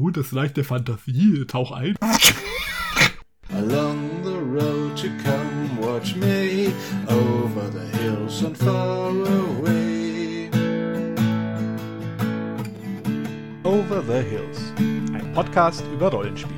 Oh, das Reich der Fantasie, tauch ein. Along the road to come watch me over the hills and far away. Over the Hills, ein Podcast über Rollenspiel.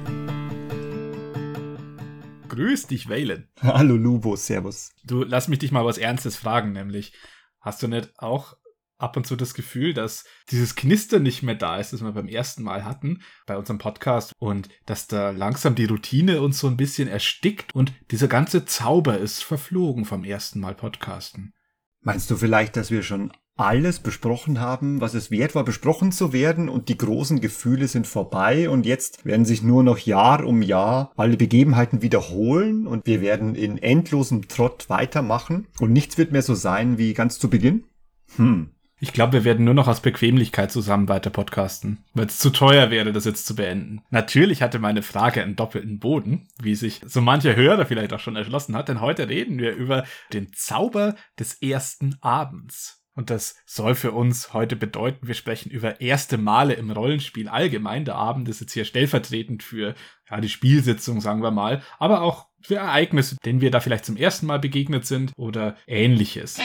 Grüß dich, Valen. Hallo Lubo, servus. Du, lass mich dich mal was Ernstes fragen, nämlich, hast du nicht auch ab und zu das Gefühl, dass dieses Knistern nicht mehr da ist, das wir beim ersten Mal hatten bei unserem Podcast und dass da langsam die Routine uns so ein bisschen erstickt und dieser ganze Zauber ist verflogen vom ersten Mal Podcasten. Meinst du vielleicht, dass wir schon alles besprochen haben, was es wert war, besprochen zu werden und die großen Gefühle sind vorbei und jetzt werden sich nur noch Jahr um Jahr alle Begebenheiten wiederholen und wir werden in endlosem Trott weitermachen und nichts wird mehr so sein wie ganz zu Beginn? Hm. Ich glaube, wir werden nur noch aus Bequemlichkeit zusammen weiter podcasten, weil es zu teuer wäre, das jetzt zu beenden. Natürlich hatte meine Frage einen doppelten Boden, wie sich so mancher Hörer vielleicht auch schon erschlossen hat, denn heute reden wir über den Zauber des ersten Abends. Und das soll für uns heute bedeuten, wir sprechen über erste Male im Rollenspiel allgemein. Der Abend ist jetzt hier stellvertretend für ja, die Spielsitzung, sagen wir mal, aber auch für Ereignisse, denen wir da vielleicht zum ersten Mal begegnet sind oder ähnliches.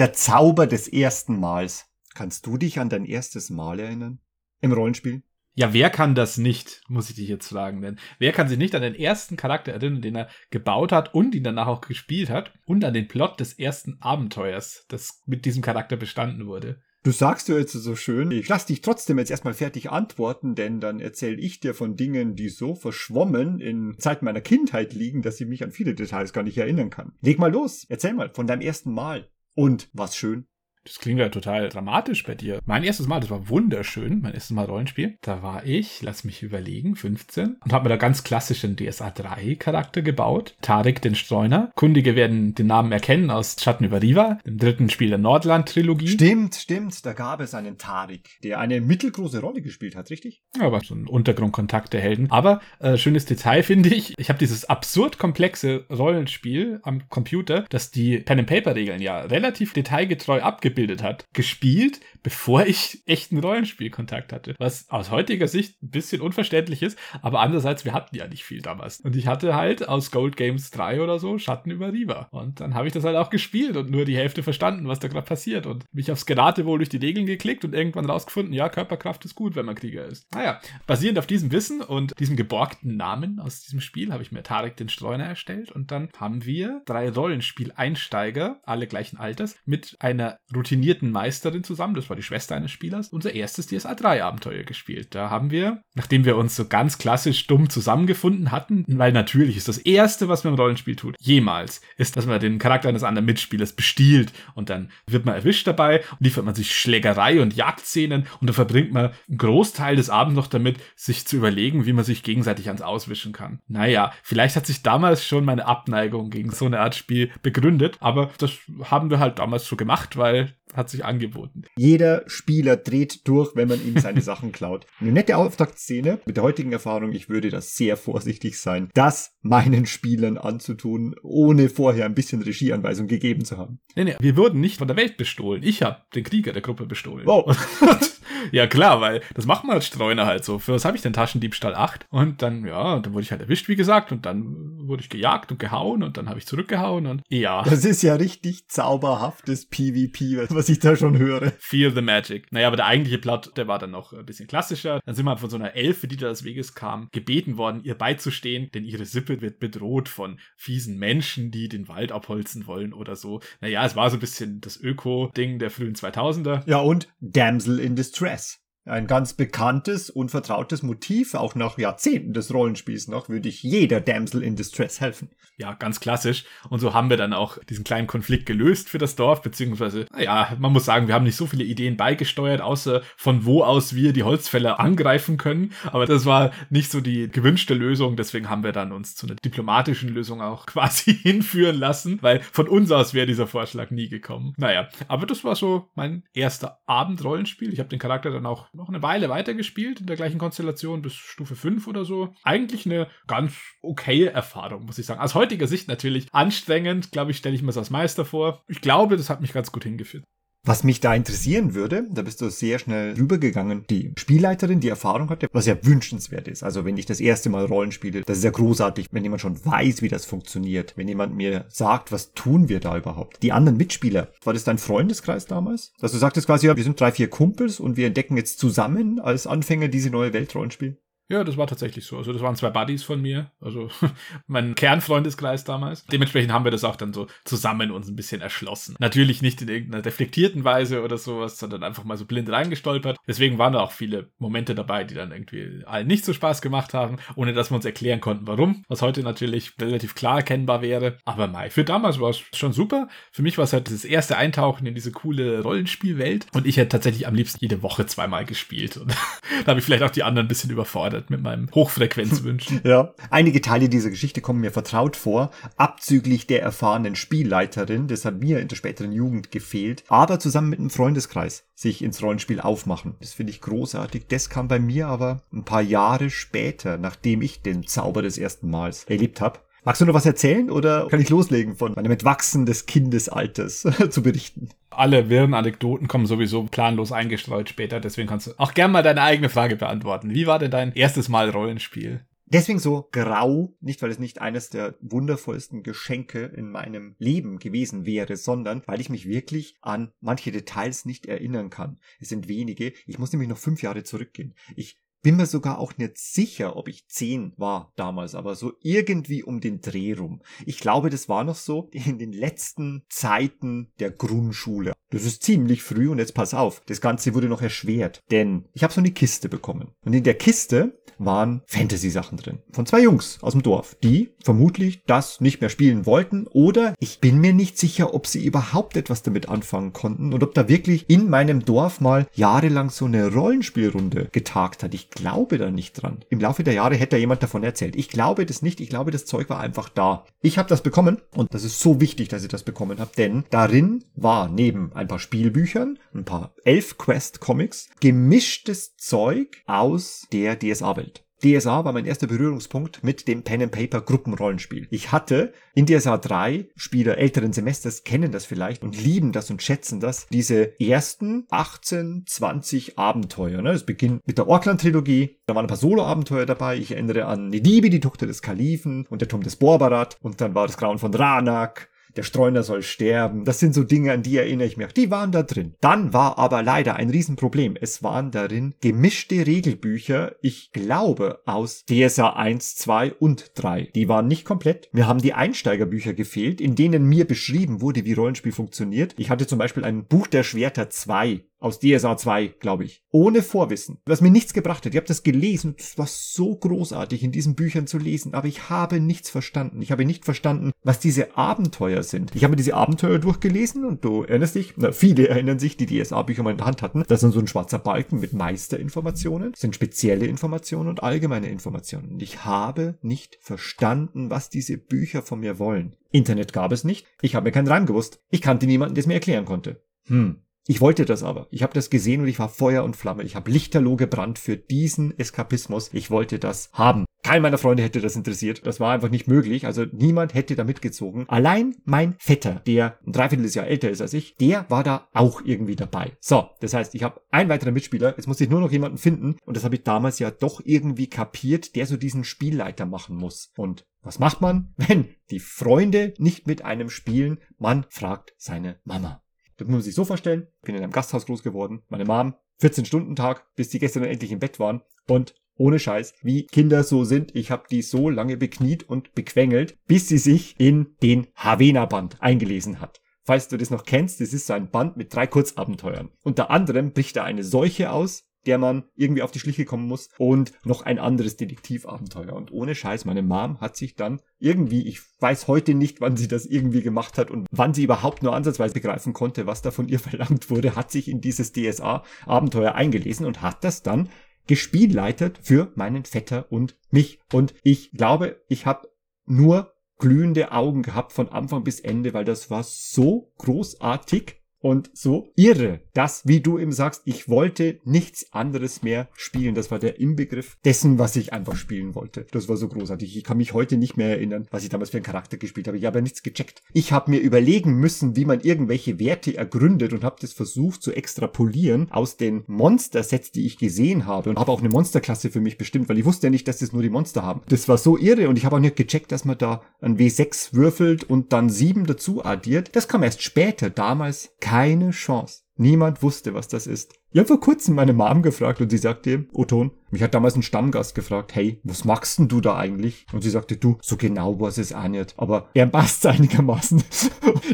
Der Zauber des ersten Mals. Kannst du dich an dein erstes Mal erinnern? Im Rollenspiel? Ja, wer kann das nicht, muss ich dich jetzt fragen. Denn wer kann sich nicht an den ersten Charakter erinnern, den er gebaut hat und ihn danach auch gespielt hat und an den Plot des ersten Abenteuers, das mit diesem Charakter bestanden wurde? Du sagst du jetzt so schön, ich lass dich trotzdem jetzt erstmal fertig antworten, denn dann erzähle ich dir von Dingen, die so verschwommen in Zeit meiner Kindheit liegen, dass ich mich an viele Details gar nicht erinnern kann. Leg mal los, erzähl mal von deinem ersten Mal. Und was schön? Das klingt ja total dramatisch bei dir. Mein erstes Mal, das war wunderschön, mein erstes Mal Rollenspiel. Da war ich, lass mich überlegen, 15 und habe mir da ganz klassischen DSA 3 Charakter gebaut. Tarek den Streuner. Kundige werden den Namen erkennen aus Schatten über Riva, dem dritten Spiel der Nordland-Trilogie. Stimmt, stimmt. Da gab es einen Tarek, der eine mittelgroße Rolle gespielt hat, richtig? Aber so ein Untergrundkontakt der Helden. Aber äh, schönes Detail finde ich, ich habe dieses absurd komplexe Rollenspiel am Computer, das die Pen-and-Paper-Regeln ja relativ detailgetreu abgebildet abgebildet hat, gespielt, bevor ich echten Rollenspielkontakt hatte. Was aus heutiger Sicht ein bisschen unverständlich ist, aber andererseits, wir hatten ja nicht viel damals. Und ich hatte halt aus Gold Games 3 oder so Schatten über Riva. Und dann habe ich das halt auch gespielt und nur die Hälfte verstanden, was da gerade passiert. Und mich aufs Geratewohl durch die Regeln geklickt und irgendwann rausgefunden, ja, Körperkraft ist gut, wenn man Krieger ist. Naja, basierend auf diesem Wissen und diesem geborgten Namen aus diesem Spiel habe ich mir Tarek den Streuner erstellt und dann haben wir drei Rollenspiel-Einsteiger, alle gleichen Alters, mit einer routinierten Meisterin zusammen, das war die Schwester eines Spielers, unser erstes DSA 3 Abenteuer gespielt. Da haben wir, nachdem wir uns so ganz klassisch dumm zusammengefunden hatten, weil natürlich ist das erste, was man im Rollenspiel tut, jemals, ist, dass man den Charakter eines anderen Mitspielers bestiehlt und dann wird man erwischt dabei und liefert man sich Schlägerei und Jagdszenen und dann verbringt man einen Großteil des Abends noch damit, sich zu überlegen, wie man sich gegenseitig ans Auswischen kann. Naja, vielleicht hat sich damals schon meine Abneigung gegen so eine Art Spiel begründet, aber das haben wir halt damals so gemacht, weil hat sich angeboten. Jeder Spieler dreht durch, wenn man ihm seine Sachen klaut. Eine nette Auftaktszene. Mit der heutigen Erfahrung, ich würde das sehr vorsichtig sein, das meinen Spielern anzutun, ohne vorher ein bisschen Regieanweisung gegeben zu haben. Nee, nee, wir wurden nicht von der Welt bestohlen. Ich habe den Krieger der Gruppe bestohlen. Oh. ja, klar, weil das macht man als Streuner halt so. Für was habe ich den Taschendiebstahl 8? Und dann, ja, dann wurde ich halt erwischt, wie gesagt, und dann wurde ich gejagt und gehauen und dann habe ich zurückgehauen und ja. Das ist ja richtig zauberhaftes PvP, was ich da schon höre. Feel the Magic. Naja, aber der eigentliche Plot, der war dann noch ein bisschen klassischer. Dann sind wir von so einer Elfe, die da des Weges kam, gebeten worden, ihr beizustehen, denn ihre Sippe wird bedroht von fiesen Menschen, die den Wald abholzen wollen oder so. Naja, es war so ein bisschen das Öko-Ding der frühen 2000er. Ja, und Damsel in Distress. press Ein ganz bekanntes und vertrautes Motiv, auch nach Jahrzehnten des Rollenspiels noch, würde ich jeder Damsel in Distress helfen. Ja, ganz klassisch. Und so haben wir dann auch diesen kleinen Konflikt gelöst für das Dorf, beziehungsweise, naja, man muss sagen, wir haben nicht so viele Ideen beigesteuert, außer von wo aus wir die Holzfäller angreifen können. Aber das war nicht so die gewünschte Lösung, deswegen haben wir dann uns zu einer diplomatischen Lösung auch quasi hinführen lassen, weil von uns aus wäre dieser Vorschlag nie gekommen. Naja, aber das war so mein erster Abendrollenspiel. Ich habe den Charakter dann auch noch eine Weile weitergespielt, in der gleichen Konstellation bis Stufe 5 oder so. Eigentlich eine ganz okaye Erfahrung, muss ich sagen. Aus heutiger Sicht natürlich anstrengend, glaube ich, stelle ich mir das als Meister vor. Ich glaube, das hat mich ganz gut hingeführt. Was mich da interessieren würde, da bist du sehr schnell rübergegangen, die Spielleiterin, die Erfahrung hatte, was ja wünschenswert ist. Also wenn ich das erste Mal Rollen spiele, das ist ja großartig, wenn jemand schon weiß, wie das funktioniert, wenn jemand mir sagt, was tun wir da überhaupt. Die anderen Mitspieler, war das dein Freundeskreis damals? Dass du sagtest quasi, ja, wir sind drei, vier Kumpels und wir entdecken jetzt zusammen als Anfänger diese neue Welt Rollenspiel? Ja, das war tatsächlich so. Also das waren zwei Buddies von mir, also mein Kernfreundeskreis damals. Dementsprechend haben wir das auch dann so zusammen uns ein bisschen erschlossen. Natürlich nicht in irgendeiner reflektierten Weise oder sowas, sondern einfach mal so blind reingestolpert. Deswegen waren da auch viele Momente dabei, die dann irgendwie allen nicht so Spaß gemacht haben, ohne dass wir uns erklären konnten, warum. Was heute natürlich relativ klar erkennbar wäre. Aber Mai, für damals war es schon super. Für mich war es halt das erste Eintauchen in diese coole Rollenspielwelt. Und ich hätte tatsächlich am liebsten jede Woche zweimal gespielt. Und da habe ich vielleicht auch die anderen ein bisschen überfordert gescheitert mit meinem Hochfrequenzwünschen. ja. Einige Teile dieser Geschichte kommen mir vertraut vor, abzüglich der erfahrenen Spielleiterin, das hat mir in der späteren Jugend gefehlt, aber zusammen mit einem Freundeskreis sich ins Rollenspiel aufmachen. Das finde ich großartig. Das kam bei mir aber ein paar Jahre später, nachdem ich den Zauber des ersten Mals erlebt habe. Magst du noch was erzählen oder kann ich loslegen von meinem Entwachsen des Kindesalters zu berichten? Alle wirren Anekdoten kommen sowieso planlos eingestreut später, deswegen kannst du auch gern mal deine eigene Frage beantworten. Wie war denn dein erstes Mal Rollenspiel? Deswegen so grau, nicht weil es nicht eines der wundervollsten Geschenke in meinem Leben gewesen wäre, sondern weil ich mich wirklich an manche Details nicht erinnern kann. Es sind wenige. Ich muss nämlich noch fünf Jahre zurückgehen. Ich bin mir sogar auch nicht sicher, ob ich zehn war damals, aber so irgendwie um den Dreh rum. Ich glaube, das war noch so in den letzten Zeiten der Grundschule. Das ist ziemlich früh und jetzt pass auf, das Ganze wurde noch erschwert, denn ich habe so eine Kiste bekommen. Und in der Kiste waren Fantasy-Sachen drin. Von zwei Jungs aus dem Dorf, die vermutlich das nicht mehr spielen wollten oder ich bin mir nicht sicher, ob sie überhaupt etwas damit anfangen konnten und ob da wirklich in meinem Dorf mal jahrelang so eine Rollenspielrunde getagt hat. Ich glaube da nicht dran. Im Laufe der Jahre hätte da jemand davon erzählt. Ich glaube das nicht. Ich glaube, das Zeug war einfach da. Ich habe das bekommen und das ist so wichtig, dass ich das bekommen habe, denn darin war neben ein paar Spielbüchern, ein paar Elf-Quest-Comics, gemischtes Zeug aus der DSA-Welt. DSA war mein erster Berührungspunkt mit dem Pen and Paper Gruppenrollenspiel. Ich hatte in DSA 3, Spieler älteren Semesters kennen das vielleicht und lieben das und schätzen das, diese ersten 18, 20 Abenteuer. Ne? Beginnt mit der Orkland-Trilogie, da waren ein paar Solo-Abenteuer dabei. Ich erinnere an Nedibi, die Tochter des Kalifen und der Turm des Borbarat und dann war das Grauen von Ranak der Streuner soll sterben. Das sind so Dinge, an die erinnere ich mich. Die waren da drin. Dann war aber leider ein Riesenproblem. Es waren darin gemischte Regelbücher, ich glaube aus DSA 1, 2 und 3. Die waren nicht komplett. Mir haben die Einsteigerbücher gefehlt, in denen mir beschrieben wurde, wie Rollenspiel funktioniert. Ich hatte zum Beispiel ein Buch der Schwerter 2 aus DSA 2, glaube ich. Ohne Vorwissen. Was mir nichts gebracht hat. Ich habe das gelesen. Es war so großartig, in diesen Büchern zu lesen. Aber ich habe nichts verstanden. Ich habe nicht verstanden, was diese Abenteuer sind. Ich habe diese Abenteuer durchgelesen und du erinnerst dich, na, viele erinnern sich, die DSA-Bücher mal in der Hand hatten. Das sind so ein schwarzer Balken mit Meisterinformationen. Das sind spezielle Informationen und allgemeine Informationen. Und ich habe nicht verstanden, was diese Bücher von mir wollen. Internet gab es nicht. Ich habe mir keinen Reim gewusst. Ich kannte niemanden, der es mir erklären konnte. Hm. Ich wollte das aber. Ich habe das gesehen und ich war Feuer und Flamme. Ich habe lichterloh gebrannt für diesen Eskapismus. Ich wollte das haben. Kein meiner Freunde hätte das interessiert. Das war einfach nicht möglich. Also niemand hätte da mitgezogen. Allein mein Vetter, der ein Dreivierteljahr älter ist als ich, der war da auch irgendwie dabei. So, das heißt, ich habe einen weiteren Mitspieler. Jetzt muss ich nur noch jemanden finden. Und das habe ich damals ja doch irgendwie kapiert, der so diesen Spielleiter machen muss. Und was macht man, wenn die Freunde nicht mit einem spielen? Man fragt seine Mama. Das muss man sich so vorstellen. Bin in einem Gasthaus groß geworden. Meine Mom, 14-Stunden-Tag, bis die gestern endlich im Bett waren. Und ohne Scheiß, wie Kinder so sind, ich habe die so lange bekniet und bequengelt, bis sie sich in den Havena-Band eingelesen hat. Falls du das noch kennst, das ist so ein Band mit drei Kurzabenteuern. Unter anderem bricht da eine Seuche aus, der man irgendwie auf die Schliche kommen muss und noch ein anderes Detektivabenteuer. Und ohne Scheiß, meine Mom hat sich dann irgendwie, ich weiß heute nicht, wann sie das irgendwie gemacht hat und wann sie überhaupt nur ansatzweise begreifen konnte, was da von ihr verlangt wurde, hat sich in dieses DSA-Abenteuer eingelesen und hat das dann gespielleitet für meinen Vetter und mich. Und ich glaube, ich habe nur glühende Augen gehabt von Anfang bis Ende, weil das war so großartig und so irre, dass, wie du eben sagst, ich wollte nichts anderes mehr spielen. Das war der Inbegriff dessen, was ich einfach spielen wollte. Das war so großartig. Ich kann mich heute nicht mehr erinnern, was ich damals für einen Charakter gespielt habe. Ich habe ja nichts gecheckt. Ich habe mir überlegen müssen, wie man irgendwelche Werte ergründet und habe das versucht zu extrapolieren aus den Monster-Sets, die ich gesehen habe und habe auch eine Monsterklasse für mich bestimmt, weil ich wusste ja nicht, dass das nur die Monster haben. Das war so irre und ich habe auch nicht gecheckt, dass man da ein W6 würfelt und dann 7 dazu addiert. Das kam erst später. Damals keine Chance. Niemand wusste, was das ist. Ich habe vor kurzem meine Mom gefragt und sie sagte, Oton, mich hat damals ein Stammgast gefragt, hey, was machst denn du da eigentlich? Und sie sagte, du, so genau weiß es auch nicht. Aber er passt einigermaßen.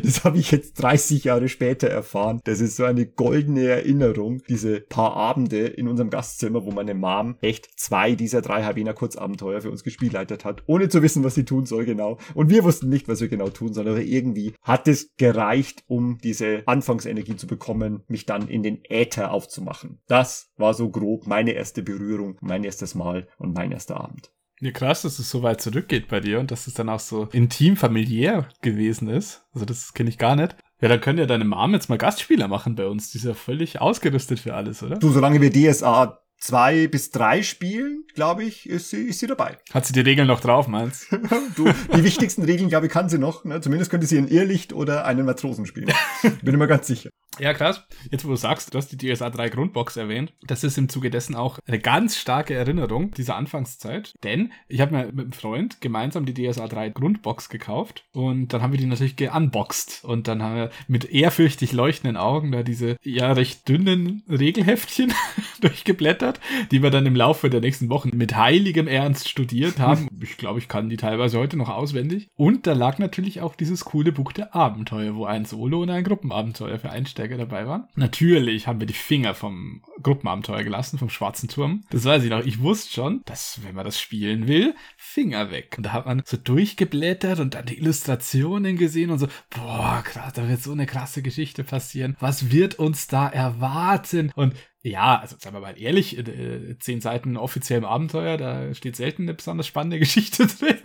Das habe ich jetzt 30 Jahre später erfahren. Das ist so eine goldene Erinnerung, diese paar Abende in unserem Gastzimmer, wo meine Mom echt zwei dieser drei Havena Kurzabenteuer für uns gespielleitet hat, ohne zu wissen, was sie tun soll genau. Und wir wussten nicht, was wir genau tun sollen, aber irgendwie hat es gereicht, um diese Anfangsenergie zu bekommen, mich dann in den Äther aufzumachen. Das war so grob meine erste Berührung, mein erstes Mal und mein erster Abend. Ja, krass, dass es so weit zurückgeht bei dir und dass es dann auch so intim familiär gewesen ist. Also das kenne ich gar nicht. Ja, dann können ja deine Mom jetzt mal Gastspieler machen bei uns. Die ist ja völlig ausgerüstet für alles, oder? Du, solange wir DSA zwei bis drei spielen, glaube ich, ist sie, ist sie dabei. Hat sie die Regeln noch drauf, meinst du? Die wichtigsten Regeln, glaube ich, kann sie noch. Ne? Zumindest könnte sie ein Irrlicht oder einen Matrosen spielen. Bin immer ganz sicher. Ja, krass. Jetzt, wo du sagst, du hast die DSA 3 Grundbox erwähnt, das ist im Zuge dessen auch eine ganz starke Erinnerung dieser Anfangszeit. Denn ich habe mir mit einem Freund gemeinsam die DSA 3 Grundbox gekauft und dann haben wir die natürlich geunboxed und dann haben wir mit ehrfürchtig leuchtenden Augen da diese ja recht dünnen Regelheftchen durchgeblättert, die wir dann im Laufe der nächsten Wochen mit heiligem Ernst studiert haben. Ich glaube, ich kann die teilweise heute noch auswendig. Und da lag natürlich auch dieses coole Buch der Abenteuer, wo ein Solo und ein Gruppenabenteuer für Einsteiger dabei waren. Natürlich haben wir die Finger vom Gruppenabenteuer gelassen, vom Schwarzen Turm. Das weiß ich noch. Ich wusste schon, dass, wenn man das spielen will, Finger weg. Und da hat man so durchgeblättert und dann die Illustrationen gesehen und so, boah, krass, da wird so eine krasse Geschichte passieren. Was wird uns da erwarten? Und ja, also sagen wir mal ehrlich, äh, zehn Seiten offiziellem Abenteuer, da steht selten eine besonders spannende Geschichte drin.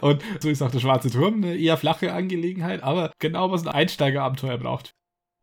Und so ist auch der Schwarze Turm eine eher flache Angelegenheit, aber genau was ein Einsteigerabenteuer braucht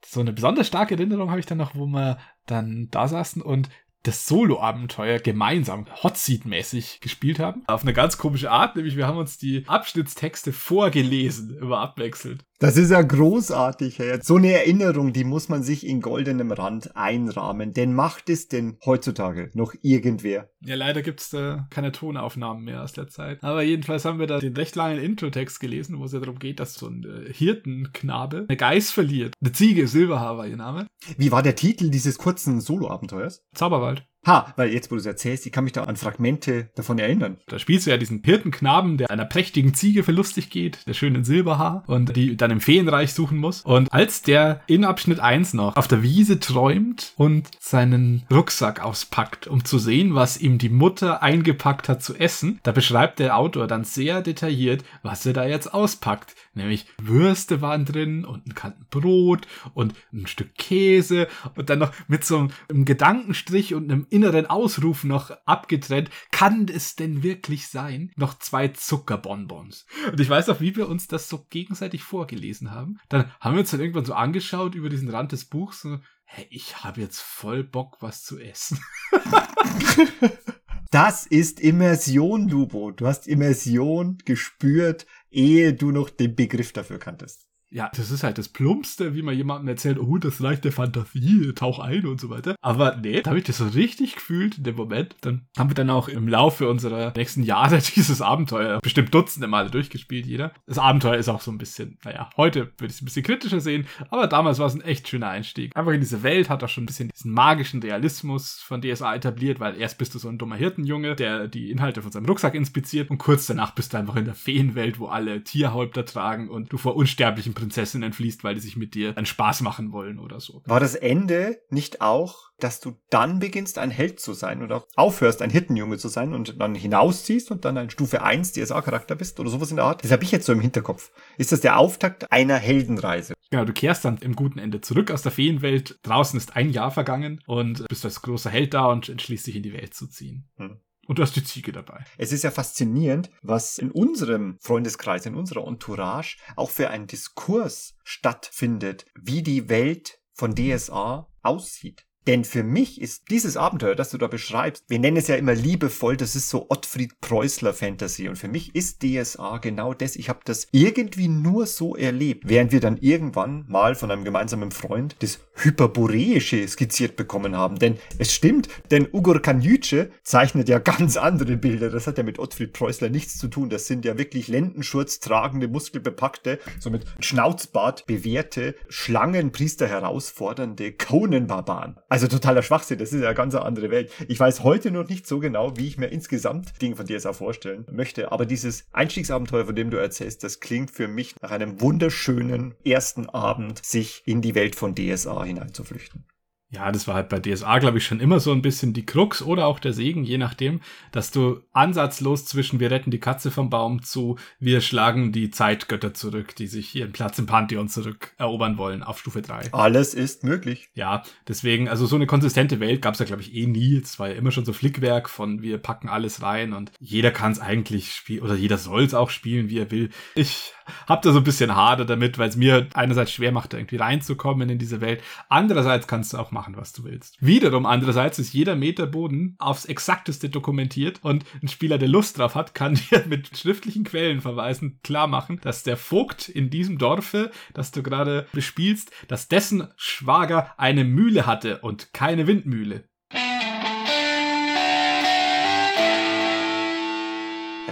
so eine besonders starke Erinnerung habe ich dann noch, wo wir dann da saßen und das Solo-Abenteuer gemeinsam Hotseat-mäßig gespielt haben. Auf eine ganz komische Art, nämlich wir haben uns die Abschnittstexte vorgelesen, immer abwechselnd. Das ist ja großartig, Herr. So eine Erinnerung, die muss man sich in goldenem Rand einrahmen. Denn macht es denn heutzutage noch irgendwer? Ja, leider gibt's da keine Tonaufnahmen mehr aus der Zeit. Aber jedenfalls haben wir da den recht langen Introtext gelesen, wo es ja darum geht, dass so ein äh, Hirtenknabe eine Geiß verliert. Eine Ziege, Silberhaar war ihr Name. Wie war der Titel dieses kurzen Solo-Abenteuers? Zauberwald. Ha, weil jetzt, wo du es erzählst, ich kann mich da an Fragmente davon erinnern. Da spielst du ja diesen Hirtenknaben, der einer prächtigen Ziege verlustig geht, der schönen Silberhaar, und die dann im Feenreich suchen muss. Und als der in Abschnitt 1 noch auf der Wiese träumt und seinen Rucksack auspackt, um zu sehen, was ihm die Mutter eingepackt hat zu essen, da beschreibt der Autor dann sehr detailliert, was er da jetzt auspackt. Nämlich Würste waren drin und ein Kanten Brot und ein Stück Käse und dann noch mit so einem Gedankenstrich und einem inneren Ausruf noch abgetrennt. Kann es denn wirklich sein? Noch zwei Zuckerbonbons. Und ich weiß auch, wie wir uns das so gegenseitig vorgelesen haben. Dann haben wir uns dann irgendwann so angeschaut über diesen Rand des Buchs. So, hey, ich habe jetzt voll Bock, was zu essen. Das ist Immersion, Lubo. Du hast Immersion gespürt, ehe du noch den Begriff dafür kanntest ja, das ist halt das Plumpste, wie man jemandem erzählt, oh, das Reich der Fantasie, tauch ein und so weiter. Aber nee, da habe ich das so richtig gefühlt in dem Moment. Dann haben wir dann auch im Laufe unserer nächsten Jahre dieses Abenteuer bestimmt Dutzende Male durchgespielt, jeder. Das Abenteuer ist auch so ein bisschen, naja, heute würde ich es ein bisschen kritischer sehen, aber damals war es ein echt schöner Einstieg. Einfach in diese Welt hat auch schon ein bisschen diesen magischen Realismus von DSA etabliert, weil erst bist du so ein dummer Hirtenjunge, der die Inhalte von seinem Rucksack inspiziert und kurz danach bist du einfach in der Feenwelt, wo alle Tierhäupter tragen und du vor unsterblichen Prinzessin entfließt, weil die sich mit dir einen Spaß machen wollen oder so. War das Ende nicht auch, dass du dann beginnst, ein Held zu sein oder aufhörst, ein Hittenjunge zu sein und dann hinausziehst und dann ein Stufe 1 DSA-Charakter bist oder sowas in der Art? Das habe ich jetzt so im Hinterkopf. Ist das der Auftakt einer Heldenreise? Genau, du kehrst dann im guten Ende zurück aus der Feenwelt. Draußen ist ein Jahr vergangen und bist als großer Held da und entschließt dich in die Welt zu ziehen. Hm. Und du hast die Ziege dabei. Es ist ja faszinierend, was in unserem Freundeskreis, in unserer Entourage auch für ein Diskurs stattfindet, wie die Welt von DSA aussieht. Denn für mich ist dieses Abenteuer, das du da beschreibst, wir nennen es ja immer liebevoll, das ist so Ottfried Preußler Fantasy. Und für mich ist DSA genau das. Ich habe das irgendwie nur so erlebt, während wir dann irgendwann mal von einem gemeinsamen Freund das Hyperboreische skizziert bekommen haben. Denn es stimmt, denn Ugur Kanyüce zeichnet ja ganz andere Bilder. Das hat ja mit Ottfried Preußler nichts zu tun. Das sind ja wirklich Lendenschurz tragende, muskelbepackte, so mit Schnauzbart bewehrte, Schlangenpriester herausfordernde Conan-Barbaren. Also totaler Schwachsinn, das ist ja eine ganz andere Welt. Ich weiß heute noch nicht so genau, wie ich mir insgesamt Dinge von DSA vorstellen möchte, aber dieses Einstiegsabenteuer, von dem du erzählst, das klingt für mich nach einem wunderschönen ersten Abend, sich in die Welt von DSA hineinzuflüchten. Ja, das war halt bei DSA, glaube ich, schon immer so ein bisschen die Krux oder auch der Segen, je nachdem, dass du ansatzlos zwischen wir retten die Katze vom Baum zu wir schlagen die Zeitgötter zurück, die sich ihren Platz im Pantheon zurückerobern wollen auf Stufe 3. Alles ist möglich. Ja, deswegen, also so eine konsistente Welt gab es ja, glaube ich, eh nie. Es war ja immer schon so Flickwerk von wir packen alles rein und jeder kann es eigentlich spielen oder jeder soll es auch spielen, wie er will. Ich habe da so ein bisschen Hader damit, weil es mir einerseits schwer macht, irgendwie reinzukommen in diese Welt. Andererseits kannst du auch machen, was du willst. Wiederum, andererseits ist jeder Meter Boden aufs exakteste dokumentiert und ein Spieler, der Lust drauf hat, kann dir mit schriftlichen Quellenverweisen klar machen, dass der Vogt in diesem Dorfe, das du gerade bespielst, dass dessen Schwager eine Mühle hatte und keine Windmühle.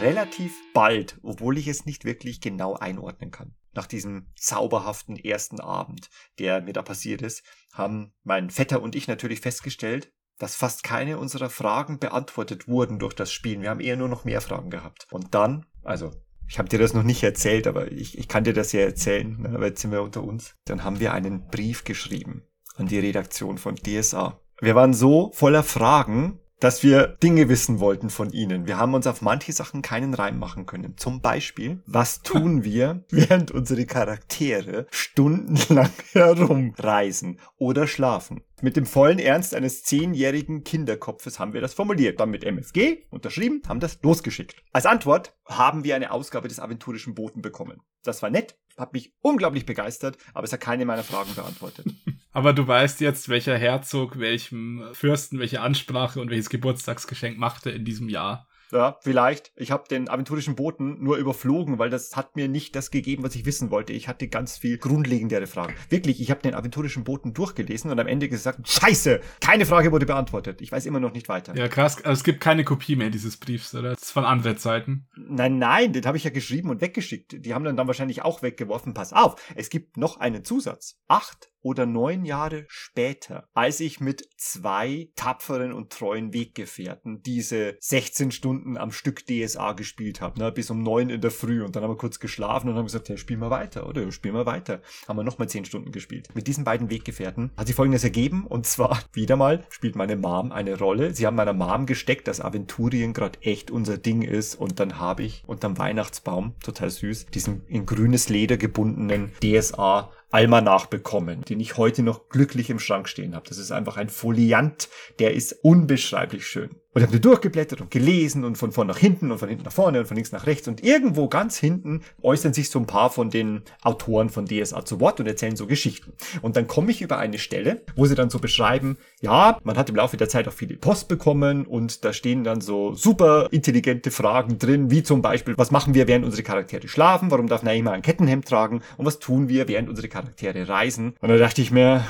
relativ bald, obwohl ich es nicht wirklich genau einordnen kann. Nach diesem zauberhaften ersten Abend, der mir da passiert ist, haben mein Vetter und ich natürlich festgestellt, dass fast keine unserer Fragen beantwortet wurden durch das Spielen. Wir haben eher nur noch mehr Fragen gehabt. Und dann, also ich habe dir das noch nicht erzählt, aber ich, ich kann dir das ja erzählen, ne, aber jetzt sind wir unter uns. Dann haben wir einen Brief geschrieben an die Redaktion von DSA. Wir waren so voller Fragen, dass wir Dinge wissen wollten von ihnen. Wir haben uns auf manche Sachen keinen Reim machen können. Zum Beispiel, was tun wir, während unsere Charaktere stundenlang herumreisen oder schlafen? Mit dem vollen Ernst eines zehnjährigen Kinderkopfes haben wir das formuliert. Dann mit MFG unterschrieben, haben das losgeschickt. Als Antwort haben wir eine Ausgabe des aventurischen Boten bekommen. Das war nett, hat mich unglaublich begeistert, aber es hat keine meiner Fragen beantwortet. Aber du weißt jetzt, welcher Herzog welchem Fürsten welche Ansprache und welches Geburtstagsgeschenk machte in diesem Jahr. Ja, vielleicht. Ich habe den aventurischen Boten nur überflogen, weil das hat mir nicht das gegeben, was ich wissen wollte. Ich hatte ganz viel grundlegendere Fragen. Wirklich, ich habe den aventurischen Boten durchgelesen und am Ende gesagt, scheiße, keine Frage wurde beantwortet. Ich weiß immer noch nicht weiter. Ja, krass. Also es gibt keine Kopie mehr dieses Briefs, oder? Das ist von anderen Zeiten. Nein, nein, den habe ich ja geschrieben und weggeschickt. Die haben dann, dann wahrscheinlich auch weggeworfen. Pass auf, es gibt noch einen Zusatz. Acht oder neun Jahre später, als ich mit zwei tapferen und treuen Weggefährten diese 16 Stunden am Stück DSA gespielt habe, ne, bis um neun in der Früh und dann haben wir kurz geschlafen und haben gesagt, ja, spielen wir weiter, oder? Ja, spielen wir weiter. Haben wir nochmal zehn Stunden gespielt. Mit diesen beiden Weggefährten hat sich folgendes ergeben und zwar, wieder mal, spielt meine Mom eine Rolle. Sie haben meiner Mom gesteckt, dass Aventurien gerade echt unser Ding ist und dann habe ich unterm Weihnachtsbaum, total süß, diesen in grünes Leder gebundenen DSA Almanach bekommen, den ich heute noch glücklich im Schrank stehen habe. Das ist einfach ein Foliant, der ist unbeschreiblich schön. Und habe durchgeblättert und gelesen und von vorn nach hinten und von hinten nach vorne und von links nach rechts. Und irgendwo ganz hinten äußern sich so ein paar von den Autoren von DSA zu Wort und erzählen so Geschichten. Und dann komme ich über eine Stelle, wo sie dann so beschreiben, ja, man hat im Laufe der Zeit auch viele Post bekommen und da stehen dann so super intelligente Fragen drin, wie zum Beispiel, was machen wir, während unsere Charaktere schlafen? Warum darf Naima ein Kettenhemd tragen? Und was tun wir, während unsere Charaktere reisen? Und da dachte ich mir,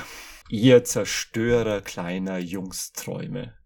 ihr Zerstörer kleiner Jungsträume.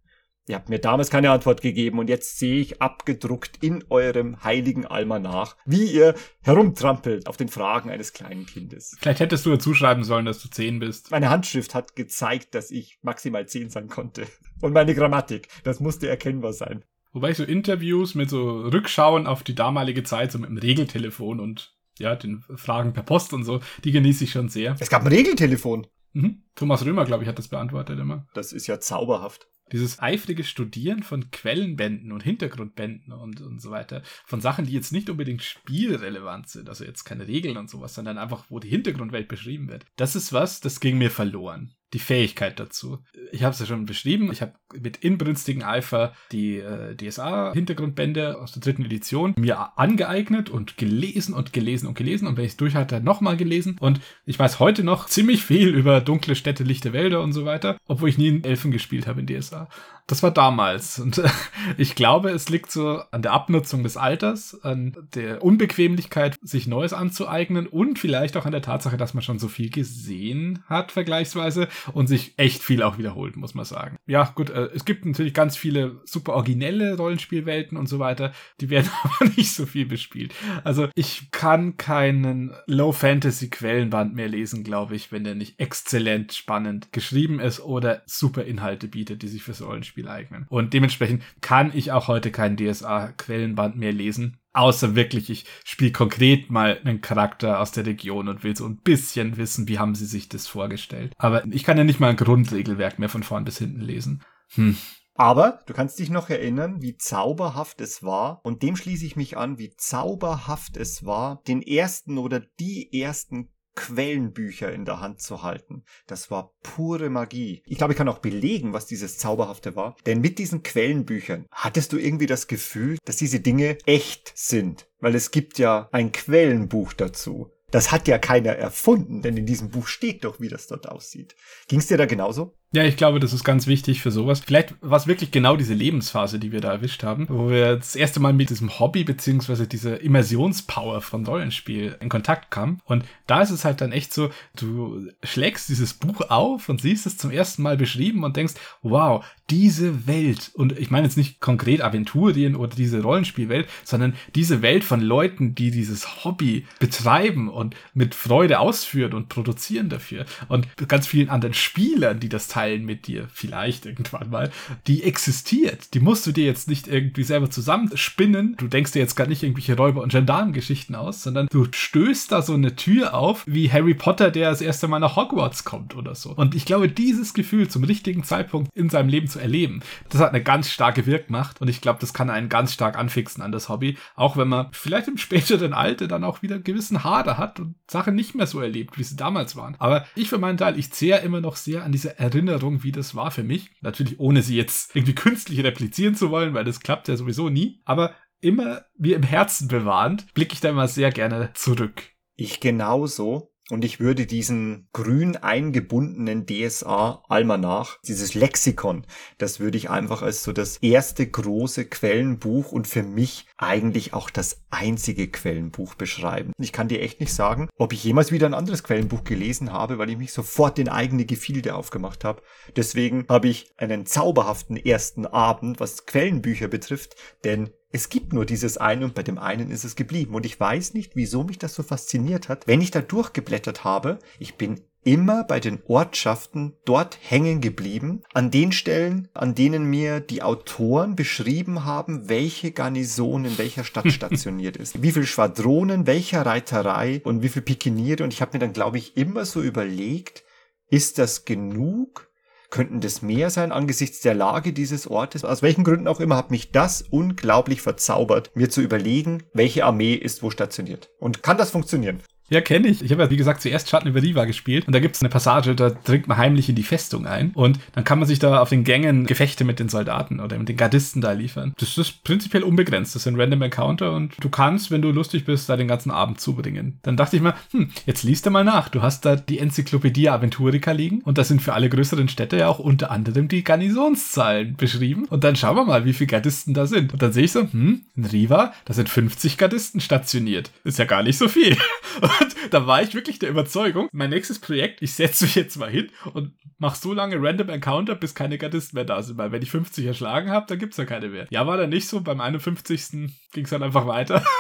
Ihr habt mir damals keine Antwort gegeben und jetzt sehe ich abgedruckt in eurem heiligen Almanach, wie ihr herumtrampelt auf den Fragen eines kleinen Kindes. Vielleicht hättest du dazu schreiben sollen, dass du zehn bist. Meine Handschrift hat gezeigt, dass ich maximal zehn sein konnte. Und meine Grammatik, das musste erkennbar sein. Wobei ich so Interviews mit so Rückschauen auf die damalige Zeit, so mit dem Regeltelefon und ja, den Fragen per Post und so, die genieße ich schon sehr. Es gab ein Regeltelefon. Mhm. Thomas Römer, glaube ich, hat das beantwortet immer. Das ist ja zauberhaft dieses eifrige Studieren von Quellenbänden und Hintergrundbänden und, und so weiter, von Sachen, die jetzt nicht unbedingt spielrelevant sind, also jetzt keine Regeln und sowas, sondern einfach, wo die Hintergrundwelt beschrieben wird. Das ist was, das ging mir verloren. Die Fähigkeit dazu. Ich habe es ja schon beschrieben. Ich habe mit inbrünstigen Eifer die äh, DSA-Hintergrundbände aus der dritten Edition mir angeeignet und gelesen und gelesen und gelesen und wenn ich es durch hatte, nochmal gelesen und ich weiß heute noch ziemlich viel über dunkle Städte, lichte Wälder und so weiter, obwohl ich nie in Elfen gespielt habe in DSA. Das war damals. Und ich glaube, es liegt so an der Abnutzung des Alters, an der Unbequemlichkeit, sich Neues anzueignen und vielleicht auch an der Tatsache, dass man schon so viel gesehen hat, vergleichsweise, und sich echt viel auch wiederholt, muss man sagen. Ja, gut, äh, es gibt natürlich ganz viele super originelle Rollenspielwelten und so weiter, die werden aber nicht so viel bespielt. Also ich kann keinen Low-Fantasy-Quellenband mehr lesen, glaube ich, wenn der nicht exzellent spannend geschrieben ist oder super Inhalte bietet, die sich fürs Rollenspiel Rollenspiel eignen. Und dementsprechend kann ich auch heute keinen DSA-Quellenband mehr lesen. Außer wirklich, ich spiele konkret mal einen Charakter aus der Region und will so ein bisschen wissen, wie haben sie sich das vorgestellt. Aber ich kann ja nicht mal ein Grundregelwerk mehr von vorn bis hinten lesen. Hm. Aber du kannst dich noch erinnern, wie zauberhaft es war, und dem schließe ich mich an, wie zauberhaft es war, den ersten oder die ersten Quellenbücher in der Hand zu halten. Das war pure Magie. Ich glaube, ich kann auch belegen, was dieses Zauberhafte war. Denn mit diesen Quellenbüchern hattest du irgendwie das Gefühl, dass diese Dinge echt sind. Weil es gibt ja ein Quellenbuch dazu. Das hat ja keiner erfunden, denn in diesem Buch steht doch, wie das dort aussieht. Ging es dir da genauso? Ja, ich glaube, das ist ganz wichtig für sowas. Vielleicht war es wirklich genau diese Lebensphase, die wir da erwischt haben, wo wir das erste Mal mit diesem Hobby beziehungsweise dieser Immersionspower von Rollenspiel in Kontakt kamen. Und da ist es halt dann echt so, du schlägst dieses Buch auf und siehst es zum ersten Mal beschrieben und denkst, wow, diese Welt, und ich meine jetzt nicht konkret Aventurien oder diese Rollenspielwelt, sondern diese Welt von Leuten, die dieses Hobby betreiben und mit Freude ausführen und produzieren dafür. Und ganz vielen anderen Spielern, die das teilen mit dir, vielleicht irgendwann mal, die existiert. Die musst du dir jetzt nicht irgendwie selber zusammenspinnen. Du denkst dir jetzt gar nicht irgendwelche Räuber- und Gendarmengeschichten aus, sondern du stößt da so eine Tür auf, wie Harry Potter, der das erste Mal nach Hogwarts kommt oder so. Und ich glaube, dieses Gefühl zum richtigen Zeitpunkt in seinem Leben zu erleben. Das hat eine ganz starke Wirkmacht und ich glaube, das kann einen ganz stark anfixen an das Hobby, auch wenn man vielleicht im späteren Alter dann auch wieder gewissen Hader hat und Sachen nicht mehr so erlebt, wie sie damals waren. Aber ich für meinen Teil, ich zehre immer noch sehr an diese Erinnerung, wie das war für mich. Natürlich ohne sie jetzt irgendwie künstlich replizieren zu wollen, weil das klappt ja sowieso nie. Aber immer wie im Herzen bewahrend, blicke ich da immer sehr gerne zurück. Ich genauso. Und ich würde diesen grün eingebundenen DSA-Almanach, dieses Lexikon, das würde ich einfach als so das erste große Quellenbuch und für mich eigentlich auch das einzige Quellenbuch beschreiben. Ich kann dir echt nicht sagen, ob ich jemals wieder ein anderes Quellenbuch gelesen habe, weil ich mich sofort in eigene Gefilde aufgemacht habe. Deswegen habe ich einen zauberhaften ersten Abend, was Quellenbücher betrifft, denn es gibt nur dieses eine und bei dem einen ist es geblieben. Und ich weiß nicht, wieso mich das so fasziniert hat. Wenn ich da durchgeblättert habe, ich bin immer bei den Ortschaften dort hängen geblieben, an den Stellen, an denen mir die Autoren beschrieben haben, welche Garnison in welcher Stadt stationiert ist, wie viel Schwadronen, welcher Reiterei und wie viel Pikiniere. Und ich habe mir dann, glaube ich, immer so überlegt, ist das genug? Könnten das mehr sein angesichts der Lage dieses Ortes. Aus welchen Gründen auch immer hat mich das unglaublich verzaubert, mir zu überlegen, welche Armee ist wo stationiert. Und kann das funktionieren? Ja, kenne ich. Ich habe ja, wie gesagt, zuerst Schatten über Riva gespielt und da gibt es eine Passage, da dringt man heimlich in die Festung ein und dann kann man sich da auf den Gängen Gefechte mit den Soldaten oder mit den Gardisten da liefern. Das ist prinzipiell unbegrenzt. Das sind Random Encounter und du kannst, wenn du lustig bist, da den ganzen Abend zubringen. Dann dachte ich mir, hm, jetzt liest du mal nach. Du hast da die Enzyklopädie Aventurica liegen und da sind für alle größeren Städte ja auch unter anderem die Garnisonszahlen beschrieben und dann schauen wir mal, wie viele Gardisten da sind. Und dann sehe ich so, hm, in Riva, da sind 50 Gardisten stationiert. Ist ja gar nicht so viel. Und da war ich wirklich der Überzeugung, mein nächstes Projekt, ich setze mich jetzt mal hin und mache so lange Random Encounter, bis keine Gardisten mehr da sind. Weil wenn ich 50 erschlagen habe, dann gibt's ja keine mehr. Ja, war dann nicht so. Beim 51. ging es dann einfach weiter.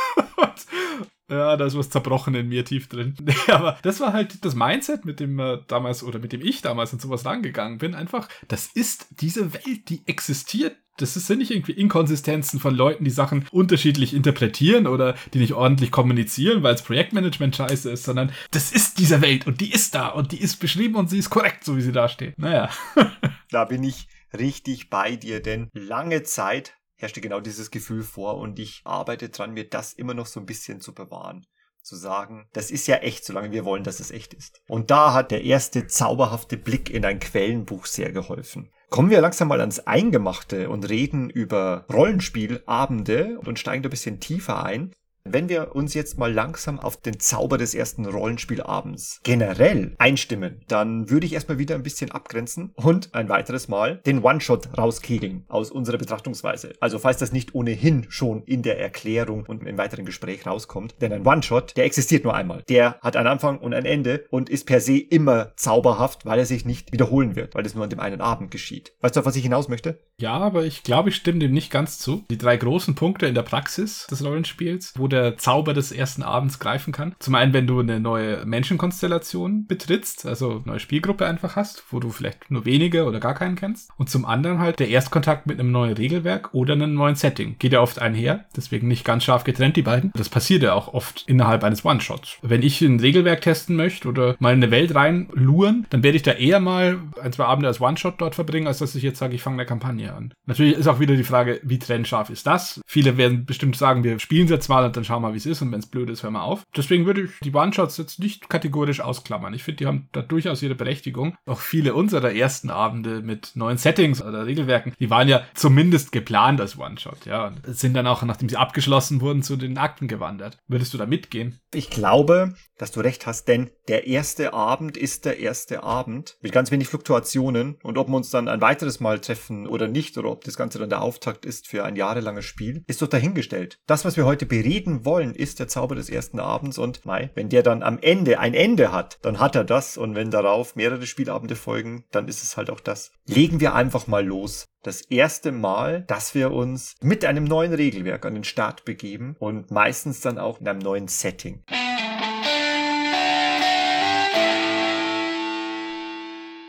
Ja, da ist was zerbrochen in mir tief drin. aber das war halt das Mindset, mit dem äh, damals oder mit dem ich damals in sowas rangegangen bin. Einfach, das ist diese Welt, die existiert das sind nicht irgendwie Inkonsistenzen von Leuten, die Sachen unterschiedlich interpretieren oder die nicht ordentlich kommunizieren, weil es Projektmanagement scheiße ist, sondern das ist diese Welt und die ist da und die ist beschrieben und sie ist korrekt, so wie sie da steht. Naja. da bin ich richtig bei dir, denn lange Zeit herrschte genau dieses Gefühl vor und ich arbeite dran, mir das immer noch so ein bisschen zu bewahren zu sagen, das ist ja echt, solange wir wollen, dass es echt ist. Und da hat der erste zauberhafte Blick in ein Quellenbuch sehr geholfen. Kommen wir langsam mal ans Eingemachte und reden über Rollenspielabende und steigen da ein bisschen tiefer ein. Wenn wir uns jetzt mal langsam auf den Zauber des ersten Rollenspielabends generell einstimmen, dann würde ich erstmal wieder ein bisschen abgrenzen und ein weiteres Mal den One-Shot rauskegeln aus unserer Betrachtungsweise. Also falls das nicht ohnehin schon in der Erklärung und im weiteren Gespräch rauskommt. Denn ein One-Shot, der existiert nur einmal. Der hat einen Anfang und ein Ende und ist per se immer zauberhaft, weil er sich nicht wiederholen wird, weil es nur an dem einen Abend geschieht. Weißt du, auf was ich hinaus möchte? Ja, aber ich glaube, ich stimme dem nicht ganz zu. Die drei großen Punkte in der Praxis des Rollenspiels, wo der Zauber des ersten Abends greifen kann. Zum einen, wenn du eine neue Menschenkonstellation betrittst, also eine neue Spielgruppe einfach hast, wo du vielleicht nur wenige oder gar keinen kennst. Und zum anderen halt der Erstkontakt mit einem neuen Regelwerk oder einem neuen Setting. Geht ja oft einher, deswegen nicht ganz scharf getrennt, die beiden. Das passiert ja auch oft innerhalb eines One-Shots. Wenn ich ein Regelwerk testen möchte oder mal in eine Welt reinluren, dann werde ich da eher mal ein, zwei Abende als One-Shot dort verbringen, als dass ich jetzt sage, ich fange eine Kampagne an. Natürlich ist auch wieder die Frage, wie trennscharf ist das? Viele werden bestimmt sagen, wir spielen es jetzt mal und dann schauen wir mal, wie es ist und wenn es blöd ist, hör mal auf. Deswegen würde ich die One-Shots jetzt nicht kategorisch ausklammern. Ich finde, die haben da durchaus ihre Berechtigung. Auch viele unserer ersten Abende mit neuen Settings oder Regelwerken, die waren ja zumindest geplant als One-Shot, ja. Und sind dann auch, nachdem sie abgeschlossen wurden, zu den Akten gewandert. Würdest du da mitgehen? Ich glaube, dass du recht hast, denn der erste Abend ist der erste Abend mit ganz wenig Fluktuationen und ob wir uns dann ein weiteres Mal treffen oder nicht oder ob das Ganze dann der Auftakt ist für ein jahrelanges Spiel, ist doch dahingestellt. Das, was wir heute bereden wollen, ist der Zauber des ersten Abends und Mai, wenn der dann am Ende ein Ende hat, dann hat er das und wenn darauf mehrere Spielabende folgen, dann ist es halt auch das. Legen wir einfach mal los das erste Mal, dass wir uns mit einem neuen Regelwerk an den Start begeben und meistens dann auch in einem neuen Setting.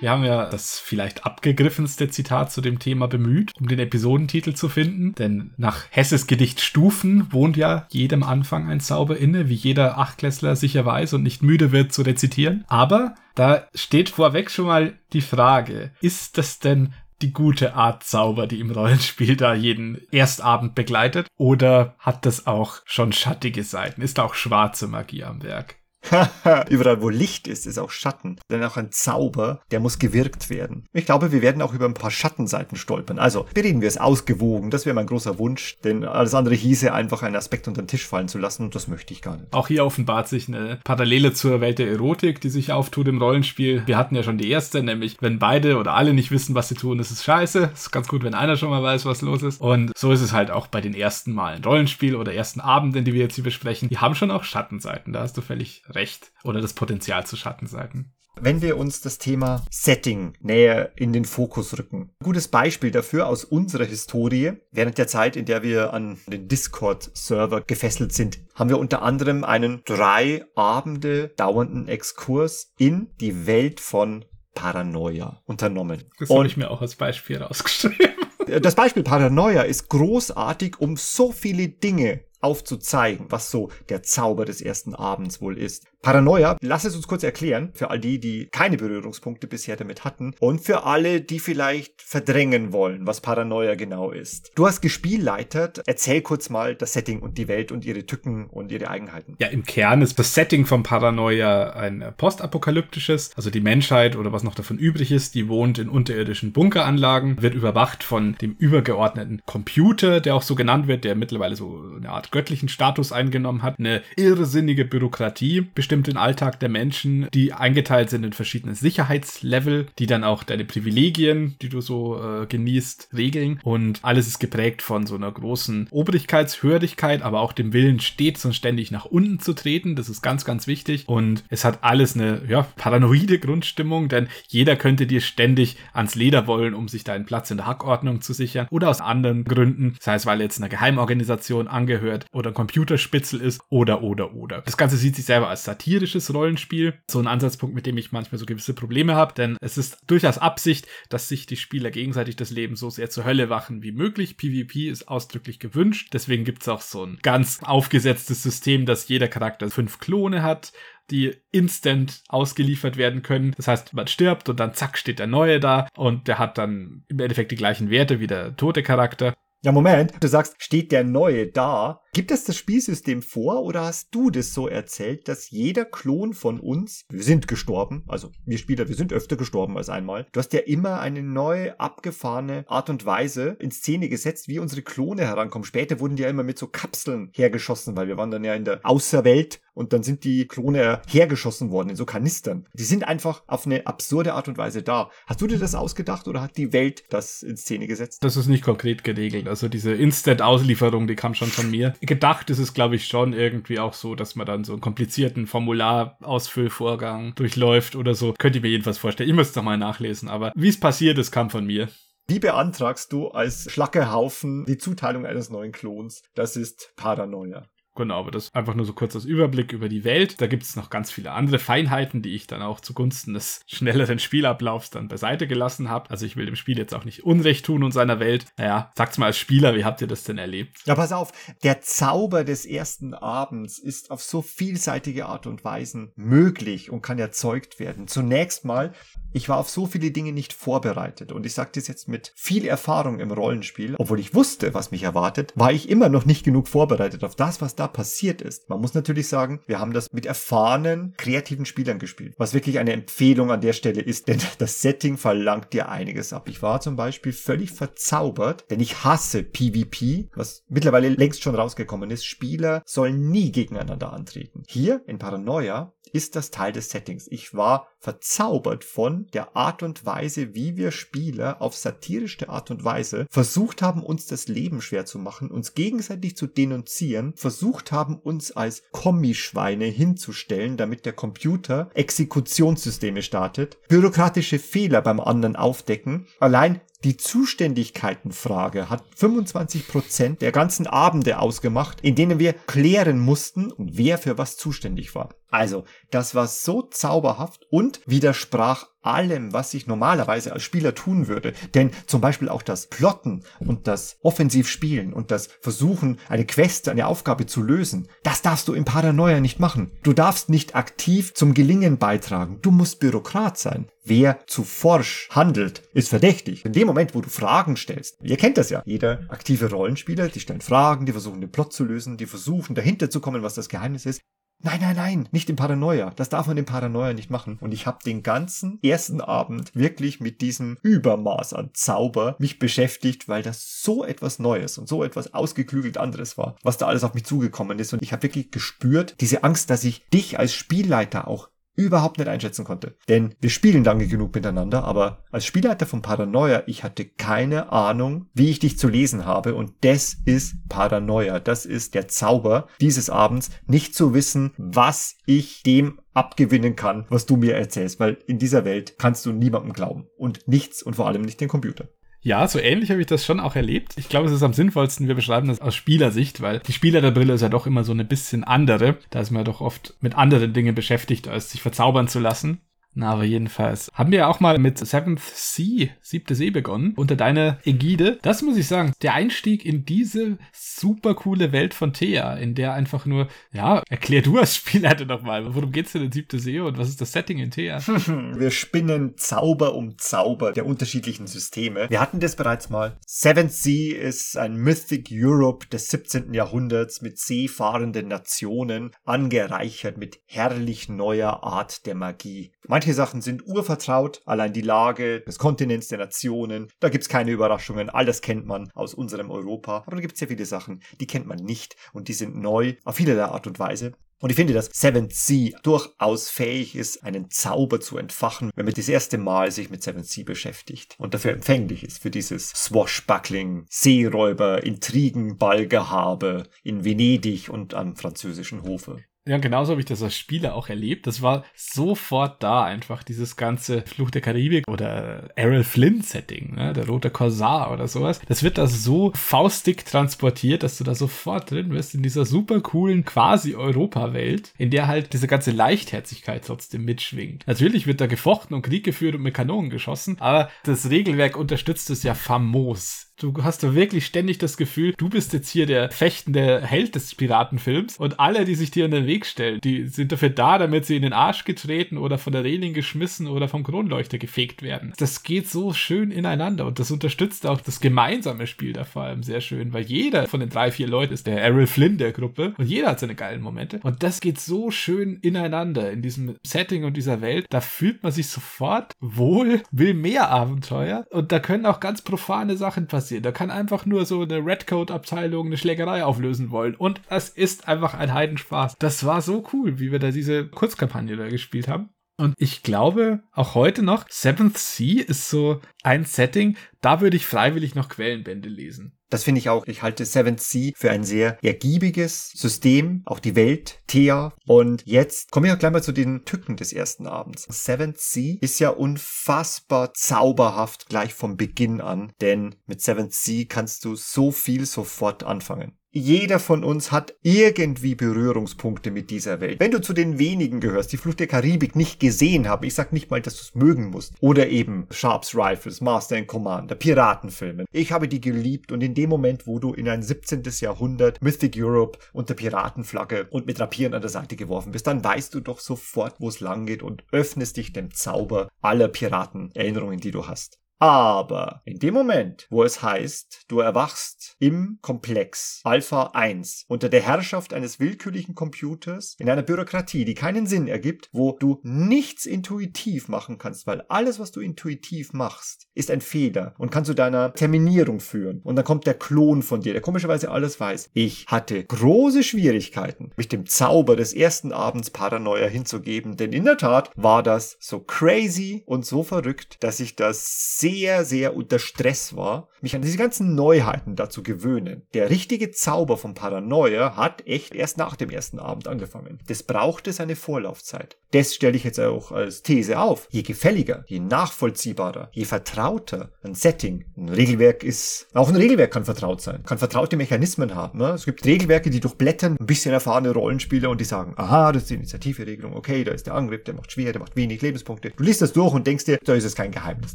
Wir haben ja das vielleicht abgegriffenste Zitat zu dem Thema bemüht, um den Episodentitel zu finden. Denn nach Hesses Gedicht Stufen wohnt ja jedem Anfang ein Zauber inne, wie jeder Achtklässler sicher weiß und nicht müde wird zu rezitieren. Aber da steht vorweg schon mal die Frage, ist das denn die gute Art Zauber, die im Rollenspiel da jeden Erstabend begleitet? Oder hat das auch schon schattige Seiten? Ist da auch schwarze Magie am Werk? Überall, wo Licht ist, ist auch Schatten. Denn auch ein Zauber, der muss gewirkt werden. Ich glaube, wir werden auch über ein paar Schattenseiten stolpern. Also, bereden wir es ausgewogen. Das wäre mein großer Wunsch. Denn alles andere hieße einfach einen Aspekt unter den Tisch fallen zu lassen. Und das möchte ich gar nicht. Auch hier offenbart sich eine Parallele zur Welt der Erotik, die sich auftut im Rollenspiel. Wir hatten ja schon die erste, nämlich, wenn beide oder alle nicht wissen, was sie tun, ist es scheiße. Ist ganz gut, wenn einer schon mal weiß, was los ist. Und so ist es halt auch bei den ersten Malen Rollenspiel oder ersten Abenden, die wir jetzt hier besprechen. Die haben schon auch Schattenseiten. Da hast du völlig recht. Oder das Potenzial zu Schattenseiten. Wenn wir uns das Thema Setting näher in den Fokus rücken. Ein gutes Beispiel dafür aus unserer Historie. Während der Zeit, in der wir an den Discord-Server gefesselt sind, haben wir unter anderem einen drei Abende dauernden Exkurs in die Welt von Paranoia unternommen. Das habe ich mir auch als Beispiel rausgeschrieben. Das Beispiel Paranoia ist großartig, um so viele Dinge aufzuzeigen, was so der Zauber des ersten Abends wohl ist. Paranoia, lass es uns kurz erklären, für all die, die keine Berührungspunkte bisher damit hatten und für alle, die vielleicht verdrängen wollen, was Paranoia genau ist. Du hast gespielleitert, erzähl kurz mal das Setting und die Welt und ihre Tücken und ihre Eigenheiten. Ja, im Kern ist das Setting von Paranoia ein postapokalyptisches, also die Menschheit oder was noch davon übrig ist, die wohnt in unterirdischen Bunkeranlagen, wird überwacht von dem übergeordneten Computer, der auch so genannt wird, der mittlerweile so eine Art göttlichen Status eingenommen hat, eine irrsinnige Bürokratie, bestimmt den Alltag der Menschen, die eingeteilt sind in verschiedene Sicherheitslevel, die dann auch deine Privilegien, die du so äh, genießt, regeln. Und alles ist geprägt von so einer großen Obrigkeitshörigkeit, aber auch dem Willen, stets und ständig nach unten zu treten. Das ist ganz, ganz wichtig. Und es hat alles eine ja, paranoide Grundstimmung, denn jeder könnte dir ständig ans Leder wollen, um sich deinen Platz in der Hackordnung zu sichern. Oder aus anderen Gründen, sei es, weil jetzt einer Geheimorganisation angehört oder ein Computerspitzel ist oder, oder, oder. Das Ganze sieht sich selber als Satire satirisches Rollenspiel. So ein Ansatzpunkt, mit dem ich manchmal so gewisse Probleme habe, denn es ist durchaus Absicht, dass sich die Spieler gegenseitig das Leben so sehr zur Hölle wachen wie möglich. PvP ist ausdrücklich gewünscht. Deswegen gibt es auch so ein ganz aufgesetztes System, dass jeder Charakter fünf Klone hat die instant ausgeliefert werden können. Das heißt, man stirbt und dann zack steht der neue da und der hat dann im Endeffekt die gleichen Werte wie der tote Charakter. Ja, Moment, du sagst, steht der Neue da. Gibt es das Spielsystem vor oder hast du das so erzählt, dass jeder Klon von uns, wir sind gestorben, also wir Spieler, wir sind öfter gestorben als einmal, du hast ja immer eine neue, abgefahrene Art und Weise in Szene gesetzt, wie unsere Klone herankommen. Später wurden die ja immer mit so Kapseln hergeschossen, weil wir waren dann ja in der Außerwelt und dann sind die Klone hergeschossen worden in so Kanistern. Die sind einfach auf eine absurde Art und Weise da. Hast du dir das ausgedacht oder hat die Welt das in Szene gesetzt? Das ist nicht konkret geregelt. Also diese Instant-Auslieferung, die kam schon von mir. Gedacht ist es, glaube ich, schon irgendwie auch so, dass man dann so einen komplizierten Formularausfüllvorgang durchläuft oder so. Könnt ihr mir jedenfalls vorstellen. Ich müsste mal nachlesen, aber wie es passiert ist, kam von mir. Wie beantragst du als Schlackehaufen die Zuteilung eines neuen Klons? Das ist Paranoia. Genau, aber das ist einfach nur so kurz als Überblick über die Welt. Da gibt es noch ganz viele andere Feinheiten, die ich dann auch zugunsten des schnelleren Spielablaufs dann beiseite gelassen habe. Also ich will dem Spiel jetzt auch nicht Unrecht tun und seiner Welt. Naja, sagt's mal als Spieler, wie habt ihr das denn erlebt? Ja, pass auf, der Zauber des ersten Abends ist auf so vielseitige Art und Weisen möglich und kann erzeugt werden. Zunächst mal, ich war auf so viele Dinge nicht vorbereitet und ich sage das jetzt mit viel Erfahrung im Rollenspiel, obwohl ich wusste, was mich erwartet, war ich immer noch nicht genug vorbereitet auf das, was da da passiert ist. Man muss natürlich sagen, wir haben das mit erfahrenen, kreativen Spielern gespielt, was wirklich eine Empfehlung an der Stelle ist, denn das Setting verlangt dir einiges ab. Ich war zum Beispiel völlig verzaubert, denn ich hasse PvP, was mittlerweile längst schon rausgekommen ist. Spieler sollen nie gegeneinander antreten. Hier in Paranoia ist das Teil des Settings. Ich war verzaubert von der Art und Weise, wie wir Spieler auf satirische Art und Weise versucht haben, uns das Leben schwer zu machen, uns gegenseitig zu denunzieren, versucht haben, uns als Kommischweine hinzustellen, damit der Computer Exekutionssysteme startet, bürokratische Fehler beim anderen aufdecken. Allein die Zuständigkeitenfrage hat 25 Prozent der ganzen Abende ausgemacht, in denen wir klären mussten, wer für was zuständig war. Also, das war so zauberhaft und widersprach allem, was ich normalerweise als Spieler tun würde. Denn zum Beispiel auch das Plotten und das Offensivspielen und das Versuchen, eine Quest, eine Aufgabe zu lösen, das darfst du im Paranoia nicht machen. Du darfst nicht aktiv zum Gelingen beitragen. Du musst Bürokrat sein. Wer zu forsch handelt, ist verdächtig. In dem Moment, wo du Fragen stellst, ihr kennt das ja, jeder aktive Rollenspieler, die stellen Fragen, die versuchen den Plot zu lösen, die versuchen dahinter zu kommen, was das Geheimnis ist. Nein, nein, nein, nicht im Paranoia. Das darf man im Paranoia nicht machen. Und ich habe den ganzen ersten Abend wirklich mit diesem Übermaß an Zauber mich beschäftigt, weil das so etwas Neues und so etwas ausgeklügelt anderes war, was da alles auf mich zugekommen ist. Und ich habe wirklich gespürt, diese Angst, dass ich dich als Spielleiter auch überhaupt nicht einschätzen konnte. Denn wir spielen lange genug miteinander, aber als Spielleiter von Paranoia, ich hatte keine Ahnung, wie ich dich zu lesen habe und das ist Paranoia. Das ist der Zauber dieses Abends, nicht zu wissen, was ich dem abgewinnen kann, was du mir erzählst, weil in dieser Welt kannst du niemandem glauben und nichts und vor allem nicht den Computer. Ja, so ähnlich habe ich das schon auch erlebt. Ich glaube, es ist am sinnvollsten, wir beschreiben das aus Spielersicht, weil die Spieler der Brille ist ja doch immer so eine bisschen andere. Da ist man ja doch oft mit anderen Dingen beschäftigt, als sich verzaubern zu lassen. Na, aber jedenfalls haben wir auch mal mit Seventh Sea, siebte See begonnen, unter deiner Ägide. Das muss ich sagen, der Einstieg in diese super coole Welt von Thea, in der einfach nur, ja, erklär du als Spielleiter nochmal, worum geht's denn in siebte See und was ist das Setting in Thea? wir spinnen Zauber um Zauber der unterschiedlichen Systeme. Wir hatten das bereits mal. Seventh Sea ist ein Mythic Europe des 17. Jahrhunderts mit seefahrenden Nationen, angereichert mit herrlich neuer Art der Magie. Manche Sachen sind urvertraut, allein die Lage des Kontinents, der Nationen, da gibt's keine Überraschungen, all das kennt man aus unserem Europa, aber da gibt's sehr viele Sachen, die kennt man nicht und die sind neu auf vielerlei Art und Weise. Und ich finde, dass Seven Sea durchaus fähig ist, einen Zauber zu entfachen, wenn man das erste Mal sich mit Seven Sea beschäftigt und dafür empfänglich ist für dieses Swashbuckling, Seeräuber, Intrigen, Ballgehabe in Venedig und am französischen Hofe. Ja, genauso habe ich das als Spieler auch erlebt. Das war sofort da einfach, dieses ganze Fluch der Karibik oder Errol Flynn Setting, ne? der rote Korsar oder sowas. Das wird da so faustig transportiert, dass du da sofort drin bist in dieser super coolen quasi Europa-Welt, in der halt diese ganze Leichtherzigkeit trotzdem mitschwingt. Natürlich wird da gefochten und Krieg geführt und mit Kanonen geschossen, aber das Regelwerk unterstützt es ja famos Du hast da wirklich ständig das Gefühl, du bist jetzt hier der fechtende Held des Piratenfilms und alle, die sich dir in den Weg stellen, die sind dafür da, damit sie in den Arsch getreten oder von der Reling geschmissen oder vom Kronleuchter gefegt werden. Das geht so schön ineinander und das unterstützt auch das gemeinsame Spiel da vor allem sehr schön, weil jeder von den drei, vier Leuten ist der Errol Flynn der Gruppe und jeder hat seine geilen Momente und das geht so schön ineinander in diesem Setting und dieser Welt. Da fühlt man sich sofort wohl, will mehr Abenteuer und da können auch ganz profane Sachen passieren. Da kann einfach nur so eine Redcoat-Abteilung eine Schlägerei auflösen wollen und es ist einfach ein Heidenspaß. Das war so cool, wie wir da diese Kurzkampagne da gespielt haben. Und ich glaube, auch heute noch, Seventh Sea ist so ein Setting, da würde ich freiwillig noch Quellenbände lesen. Das finde ich auch. Ich halte Seventh Sea für ein sehr ergiebiges System, auch die Welt, Thea. Und jetzt kommen wir gleich mal zu den Tücken des ersten Abends. Seventh Sea ist ja unfassbar zauberhaft gleich vom Beginn an, denn mit Seventh Sea kannst du so viel sofort anfangen. Jeder von uns hat irgendwie Berührungspunkte mit dieser Welt. Wenn du zu den wenigen gehörst, die Flucht der Karibik nicht gesehen haben, ich sag nicht mal, dass du es mögen musst. Oder eben Sharps Rifles, Master and Commander, Piratenfilme. Ich habe die geliebt und in dem Moment, wo du in ein 17. Jahrhundert Mythic Europe unter Piratenflagge und mit Rapieren an der Seite geworfen bist, dann weißt du doch sofort, wo es lang geht und öffnest dich dem Zauber aller Piratenerinnerungen, die du hast. Aber in dem Moment, wo es heißt, du erwachst im Komplex Alpha 1 unter der Herrschaft eines willkürlichen Computers in einer Bürokratie, die keinen Sinn ergibt, wo du nichts intuitiv machen kannst, weil alles, was du intuitiv machst, ist ein Fehler und kann zu deiner Terminierung führen. Und dann kommt der Klon von dir, der komischerweise alles weiß. Ich hatte große Schwierigkeiten, mich dem Zauber des ersten Abends Paranoia hinzugeben, denn in der Tat war das so crazy und so verrückt, dass ich das sehr, sehr unter Stress war, mich an diese ganzen Neuheiten dazu gewöhnen. Der richtige Zauber von Paranoia hat echt erst nach dem ersten Abend angefangen. Das brauchte seine Vorlaufzeit. Das stelle ich jetzt auch als These auf. Je gefälliger, je nachvollziehbarer, je vertrauter ein Setting, ein Regelwerk ist, auch ein Regelwerk kann vertraut sein, kann vertraute Mechanismen haben. Ne? Es gibt Regelwerke, die durchblättern, ein bisschen erfahrene Rollenspieler und die sagen, aha, das ist die Initiativregelung, okay, da ist der Angriff, der macht schwer, der macht wenig Lebenspunkte. Du liest das durch und denkst dir, da ist es kein Geheimnis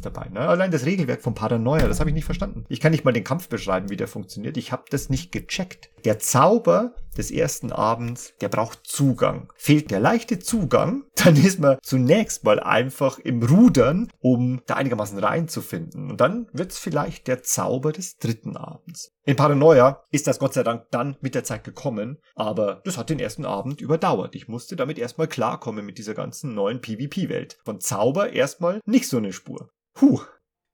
dabei. Ne? Allein das Regelwerk von Paranoia, das habe ich nicht verstanden. Ich kann nicht mal den Kampf beschreiben, wie der funktioniert. Ich habe das nicht gecheckt. Der Zauber des ersten Abends, der braucht Zugang. Fehlt der leichte Zugang, dann ist man zunächst mal einfach im Rudern, um da einigermaßen reinzufinden. Und dann wird's vielleicht der Zauber des dritten Abends. In Paranoia ist das Gott sei Dank dann mit der Zeit gekommen, aber das hat den ersten Abend überdauert. Ich musste damit erstmal klarkommen mit dieser ganzen neuen PvP-Welt. Von Zauber erstmal nicht so eine Spur. Puh,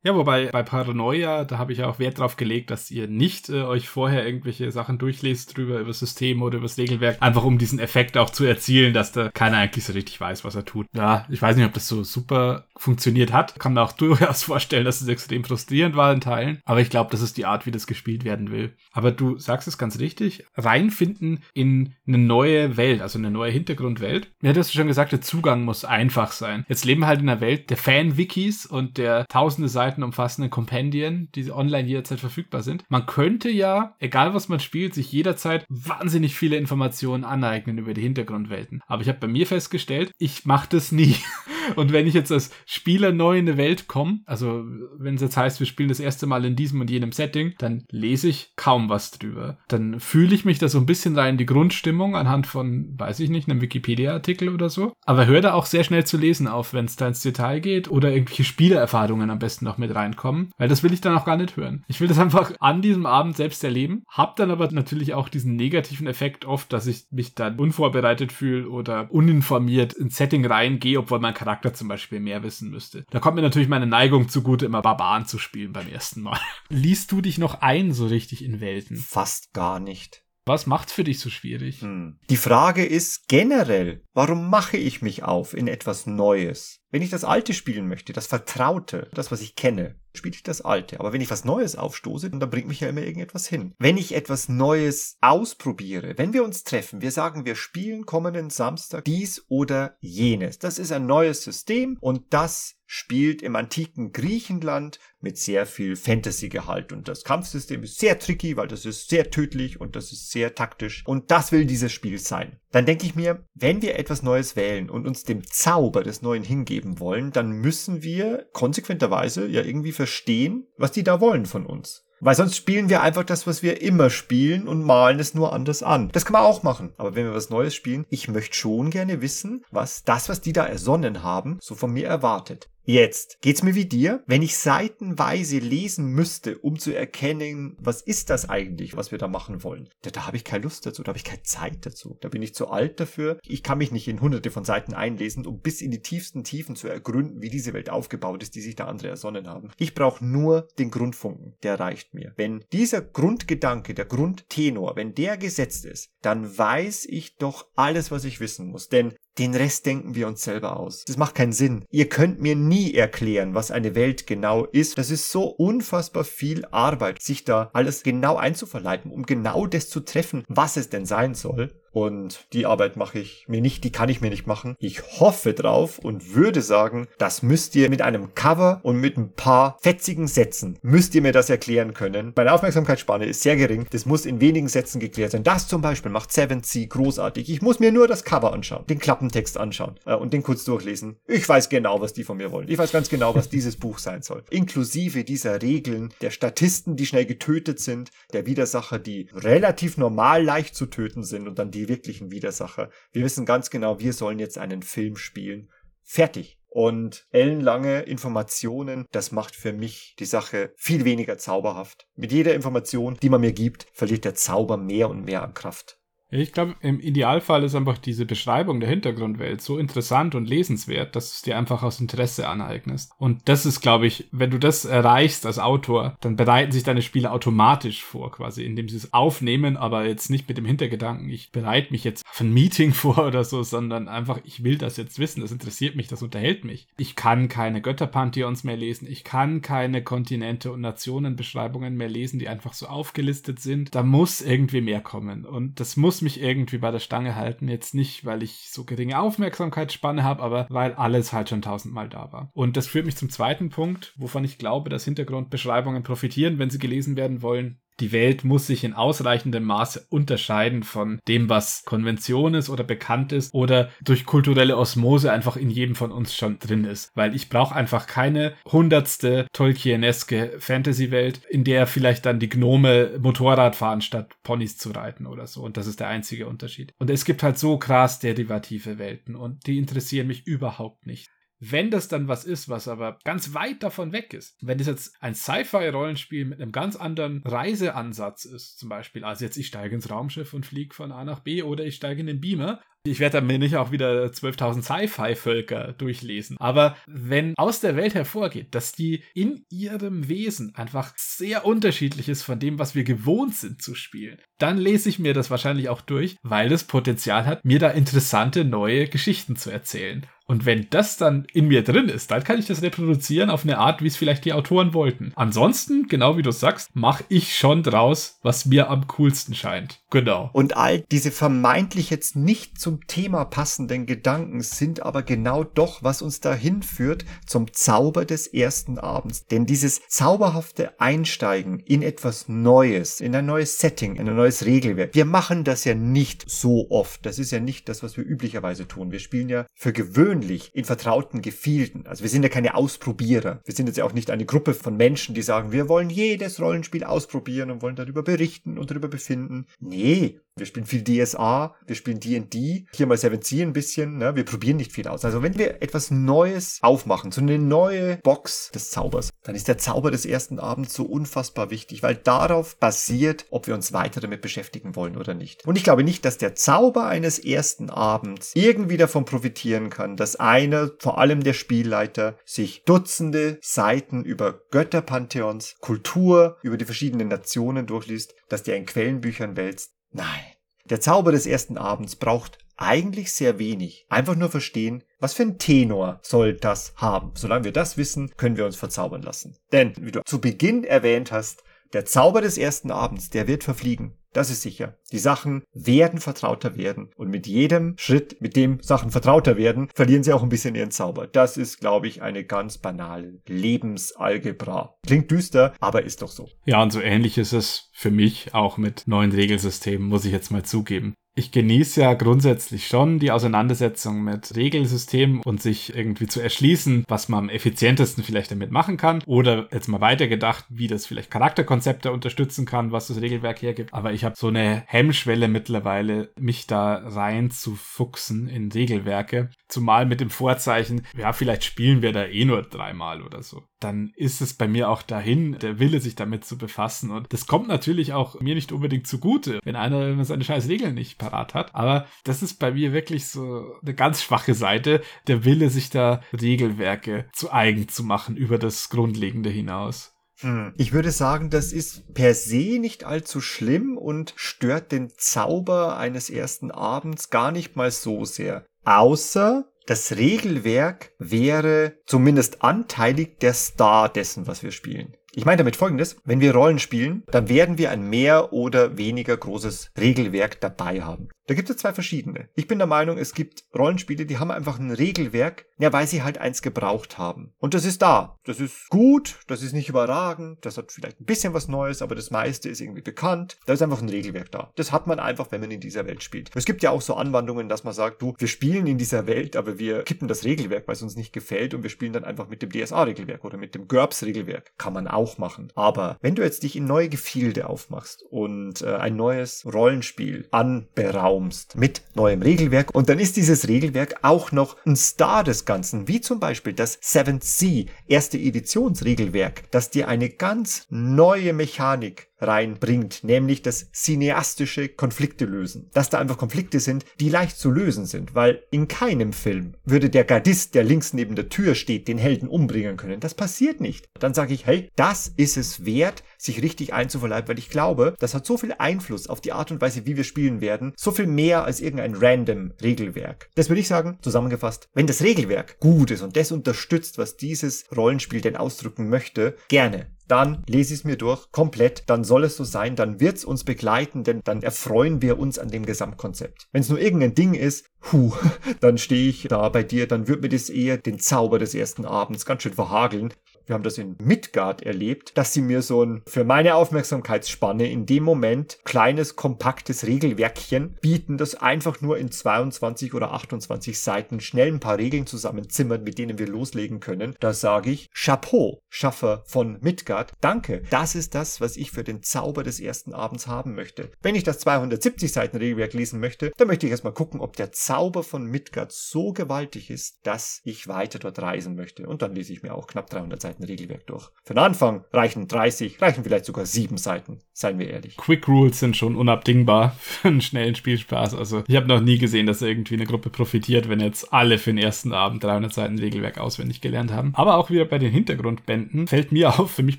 ja, wobei bei Paranoia, da habe ich ja auch Wert drauf gelegt, dass ihr nicht äh, euch vorher irgendwelche Sachen durchlest drüber, über System oder über das Regelwerk, einfach um diesen Effekt auch zu erzielen, dass da keiner eigentlich so richtig weiß, was er tut. Ja, ich weiß nicht, ob das so super funktioniert hat. Kann mir auch durchaus vorstellen, dass es extrem frustrierend war in Teilen, aber ich glaube, das ist die Art, wie das gespielt werden will. Aber du sagst es ganz richtig, reinfinden in eine neue Welt, also eine neue Hintergrundwelt. Ja, du hast schon gesagt, der Zugang muss einfach sein. Jetzt leben wir halt in einer Welt der Fan-Wikis und der tausende Seiten Seiten umfassenden Kompendien, die online jederzeit verfügbar sind. Man könnte ja, egal was man spielt, sich jederzeit wahnsinnig viele Informationen aneignen über die Hintergrundwelten. Aber ich habe bei mir festgestellt, ich mache das nie. Und wenn ich jetzt als Spieler neu in eine Welt komme, also wenn es jetzt heißt, wir spielen das erste Mal in diesem und jenem Setting, dann lese ich kaum was drüber. Dann fühle ich mich da so ein bisschen rein in die Grundstimmung anhand von, weiß ich nicht, einem Wikipedia-Artikel oder so. Aber höre da auch sehr schnell zu lesen auf, wenn es da ins Detail geht oder irgendwelche Spielererfahrungen am besten noch mit reinkommen, weil das will ich dann auch gar nicht hören. Ich will das einfach an diesem Abend selbst erleben, hab dann aber natürlich auch diesen negativen Effekt oft, dass ich mich dann unvorbereitet fühle oder uninformiert ins Setting reingehe, obwohl mein Charakter zum Beispiel mehr wissen müsste. Da kommt mir natürlich meine Neigung zugute, immer Barbaren zu spielen beim ersten Mal. Liest du dich noch ein so richtig in Welten? Fast gar nicht. Was macht's für dich so schwierig? Hm. Die Frage ist generell, warum mache ich mich auf in etwas Neues? Wenn ich das Alte spielen möchte, das Vertraute, das, was ich kenne, spiele ich das Alte. Aber wenn ich was Neues aufstoße, dann bringt mich ja immer irgendetwas hin. Wenn ich etwas Neues ausprobiere, wenn wir uns treffen, wir sagen, wir spielen kommenden Samstag dies oder jenes. Das ist ein neues System und das spielt im antiken Griechenland mit sehr viel Fantasy-Gehalt. Und das Kampfsystem ist sehr tricky, weil das ist sehr tödlich und das ist sehr taktisch. Und das will dieses Spiel sein. Dann denke ich mir, wenn wir etwas Neues wählen und uns dem Zauber des Neuen hingeben wollen, dann müssen wir konsequenterweise ja irgendwie verstehen, was die da wollen von uns. Weil sonst spielen wir einfach das, was wir immer spielen und malen es nur anders an. Das kann man auch machen. Aber wenn wir was Neues spielen, ich möchte schon gerne wissen, was das, was die da ersonnen haben, so von mir erwartet. Jetzt geht's mir wie dir, wenn ich seitenweise lesen müsste, um zu erkennen, was ist das eigentlich, was wir da machen wollen. Da, da habe ich keine Lust dazu, da habe ich keine Zeit dazu. Da bin ich zu alt dafür. Ich kann mich nicht in hunderte von Seiten einlesen, um bis in die tiefsten Tiefen zu ergründen, wie diese Welt aufgebaut ist, die sich da andere ersonnen haben. Ich brauche nur den Grundfunken, der reicht mir. Wenn dieser Grundgedanke, der Grundtenor, wenn der gesetzt ist, dann weiß ich doch alles, was ich wissen muss. Denn den Rest denken wir uns selber aus. Das macht keinen Sinn. Ihr könnt mir nie erklären, was eine Welt genau ist. Das ist so unfassbar viel Arbeit, sich da alles genau einzuverleiben, um genau das zu treffen, was es denn sein soll. Und die Arbeit mache ich mir nicht, die kann ich mir nicht machen. Ich hoffe drauf und würde sagen, das müsst ihr mit einem Cover und mit ein paar fetzigen Sätzen, müsst ihr mir das erklären können. Meine Aufmerksamkeitsspanne ist sehr gering. Das muss in wenigen Sätzen geklärt sein. Das zum Beispiel macht 7C großartig. Ich muss mir nur das Cover anschauen, den Klappentext anschauen äh, und den kurz durchlesen. Ich weiß genau, was die von mir wollen. Ich weiß ganz genau, was dieses Buch sein soll. Inklusive dieser Regeln der Statisten, die schnell getötet sind, der Widersacher, die relativ normal leicht zu töten sind und dann die wirklichen Widersacher. Wir wissen ganz genau, wir sollen jetzt einen Film spielen. Fertig. Und ellenlange Informationen, das macht für mich die Sache viel weniger zauberhaft. Mit jeder Information, die man mir gibt, verliert der Zauber mehr und mehr an Kraft. Ich glaube, im Idealfall ist einfach diese Beschreibung der Hintergrundwelt so interessant und lesenswert, dass du es dir einfach aus Interesse aneignest. Und das ist, glaube ich, wenn du das erreichst als Autor, dann bereiten sich deine Spiele automatisch vor, quasi, indem sie es aufnehmen, aber jetzt nicht mit dem Hintergedanken, ich bereite mich jetzt auf ein Meeting vor oder so, sondern einfach, ich will das jetzt wissen, das interessiert mich, das unterhält mich. Ich kann keine Götterpantheons mehr lesen, ich kann keine Kontinente und Nationenbeschreibungen mehr lesen, die einfach so aufgelistet sind. Da muss irgendwie mehr kommen. Und das muss muss mich irgendwie bei der Stange halten. Jetzt nicht, weil ich so geringe Aufmerksamkeitsspanne habe, aber weil alles halt schon tausendmal da war. Und das führt mich zum zweiten Punkt, wovon ich glaube, dass Hintergrundbeschreibungen profitieren, wenn sie gelesen werden wollen die Welt muss sich in ausreichendem Maße unterscheiden von dem, was Konvention ist oder bekannt ist oder durch kulturelle Osmose einfach in jedem von uns schon drin ist. Weil ich brauche einfach keine hundertste Tolkieneske Fantasy-Welt, in der vielleicht dann die Gnome Motorrad fahren, statt Ponys zu reiten oder so. Und das ist der einzige Unterschied. Und es gibt halt so krass derivative Welten und die interessieren mich überhaupt nicht. Wenn das dann was ist, was aber ganz weit davon weg ist, wenn das jetzt ein Sci-Fi-Rollenspiel mit einem ganz anderen Reiseansatz ist, zum Beispiel, also jetzt ich steige ins Raumschiff und fliege von A nach B oder ich steige in den Beamer, ich werde mir nicht auch wieder 12.000 Sci-Fi-Völker durchlesen. Aber wenn aus der Welt hervorgeht, dass die in ihrem Wesen einfach sehr unterschiedlich ist von dem, was wir gewohnt sind zu spielen, dann lese ich mir das wahrscheinlich auch durch, weil es Potenzial hat, mir da interessante neue Geschichten zu erzählen. Und wenn das dann in mir drin ist, dann kann ich das reproduzieren auf eine Art, wie es vielleicht die Autoren wollten. Ansonsten, genau wie du sagst, mache ich schon draus, was mir am coolsten scheint. Genau. Und all diese vermeintlich jetzt nicht zum Thema passenden Gedanken sind aber genau doch, was uns dahin führt zum Zauber des ersten Abends. Denn dieses zauberhafte Einsteigen in etwas Neues, in ein neues Setting, in ein neues Regelwerk. Wir machen das ja nicht so oft. Das ist ja nicht das, was wir üblicherweise tun. Wir spielen ja für gewöhnlich gewöhnlich in vertrauten Gefilden. Also wir sind ja keine Ausprobierer. Wir sind jetzt ja auch nicht eine Gruppe von Menschen, die sagen, wir wollen jedes Rollenspiel ausprobieren und wollen darüber berichten und darüber befinden. Nee, wir spielen viel DSA, wir spielen D&D, hier mal 7C ein bisschen, ne? wir probieren nicht viel aus. Also wenn wir etwas Neues aufmachen, so eine neue Box des Zaubers, dann ist der Zauber des ersten Abends so unfassbar wichtig, weil darauf basiert, ob wir uns weiter damit beschäftigen wollen oder nicht. Und ich glaube nicht, dass der Zauber eines ersten Abends irgendwie davon profitieren kann, dass einer, vor allem der Spielleiter, sich Dutzende Seiten über Götterpantheons, Kultur, über die verschiedenen Nationen durchliest, dass der in Quellenbüchern wälzt Nein. Der Zauber des ersten Abends braucht eigentlich sehr wenig. Einfach nur verstehen, was für ein Tenor soll das haben. Solange wir das wissen, können wir uns verzaubern lassen. Denn, wie du zu Beginn erwähnt hast, der Zauber des ersten Abends, der wird verfliegen. Das ist sicher. Die Sachen werden vertrauter werden. Und mit jedem Schritt, mit dem Sachen vertrauter werden, verlieren sie auch ein bisschen ihren Zauber. Das ist, glaube ich, eine ganz banale Lebensalgebra. Klingt düster, aber ist doch so. Ja, und so ähnlich ist es für mich auch mit neuen Regelsystemen, muss ich jetzt mal zugeben. Ich genieße ja grundsätzlich schon die Auseinandersetzung mit Regelsystemen und sich irgendwie zu erschließen, was man am effizientesten vielleicht damit machen kann. Oder jetzt mal weitergedacht, wie das vielleicht Charakterkonzepte unterstützen kann, was das Regelwerk hergibt. Aber ich habe so eine Hemmschwelle mittlerweile, mich da rein zu fuchsen in Regelwerke. Zumal mit dem Vorzeichen, ja, vielleicht spielen wir da eh nur dreimal oder so. Dann ist es bei mir auch dahin, der Wille, sich damit zu befassen. Und das kommt natürlich auch mir nicht unbedingt zugute, wenn einer seine scheiß Regeln nicht parat hat. Aber das ist bei mir wirklich so eine ganz schwache Seite, der Wille, sich da Regelwerke zu eigen zu machen über das Grundlegende hinaus. Hm. Ich würde sagen, das ist per se nicht allzu schlimm und stört den Zauber eines ersten Abends gar nicht mal so sehr. Außer das Regelwerk wäre zumindest anteilig der Star dessen, was wir spielen. Ich meine damit folgendes, wenn wir Rollen spielen, dann werden wir ein mehr oder weniger großes Regelwerk dabei haben. Da gibt es zwei verschiedene. Ich bin der Meinung, es gibt Rollenspiele, die haben einfach ein Regelwerk, ja, weil sie halt eins gebraucht haben. Und das ist da. Das ist gut, das ist nicht überragend, das hat vielleicht ein bisschen was Neues, aber das meiste ist irgendwie bekannt. Da ist einfach ein Regelwerk da. Das hat man einfach, wenn man in dieser Welt spielt. Es gibt ja auch so Anwandlungen, dass man sagt, du, wir spielen in dieser Welt, aber wir kippen das Regelwerk, weil es uns nicht gefällt und wir spielen dann einfach mit dem DSA-Regelwerk oder mit dem GURPS-Regelwerk. Kann man auch machen. Aber wenn du jetzt dich in neue Gefilde aufmachst und äh, ein neues Rollenspiel anberaubst, raumst mit neuem Regelwerk. Und dann ist dieses Regelwerk auch noch ein Star des Ganzen, wie zum Beispiel das 7th Sea, erste Editionsregelwerk, das dir eine ganz neue Mechanik reinbringt, nämlich das cineastische Konflikte lösen. Dass da einfach Konflikte sind, die leicht zu lösen sind, weil in keinem Film würde der Gardist, der links neben der Tür steht, den Helden umbringen können. Das passiert nicht. Dann sage ich, hey, das ist es wert, sich richtig einzuverleiben, weil ich glaube, das hat so viel Einfluss auf die Art und Weise, wie wir spielen werden, so viel mehr als irgendein random Regelwerk. Das würde ich sagen, zusammengefasst, wenn das Regelwerk gut ist und das unterstützt, was dieses Rollenspiel denn ausdrücken möchte, gerne dann lese ich es mir durch, komplett, dann soll es so sein, dann wird es uns begleiten, denn dann erfreuen wir uns an dem Gesamtkonzept. Wenn es nur irgendein Ding ist, hu, dann stehe ich da bei dir, dann wird mir das eher den Zauber des ersten Abends ganz schön verhageln wir haben das in Midgard erlebt, dass sie mir so ein für meine Aufmerksamkeitsspanne in dem Moment kleines, kompaktes Regelwerkchen bieten, das einfach nur in 22 oder 28 Seiten schnell ein paar Regeln zusammenzimmert, mit denen wir loslegen können. Da sage ich Chapeau, Schaffer von Midgard, danke. Das ist das, was ich für den Zauber des ersten Abends haben möchte. Wenn ich das 270 Seiten Regelwerk lesen möchte, dann möchte ich erstmal gucken, ob der Zauber von Midgard so gewaltig ist, dass ich weiter dort reisen möchte. Und dann lese ich mir auch knapp 300 Seiten Seiten Regelwerk durch. Für den Anfang reichen 30, reichen vielleicht sogar 7 Seiten, seien wir ehrlich. Quick Rules sind schon unabdingbar für einen schnellen Spielspaß. Also ich habe noch nie gesehen, dass irgendwie eine Gruppe profitiert, wenn jetzt alle für den ersten Abend 300 Seiten Regelwerk auswendig gelernt haben. Aber auch wieder bei den Hintergrundbänden fällt mir auf, für mich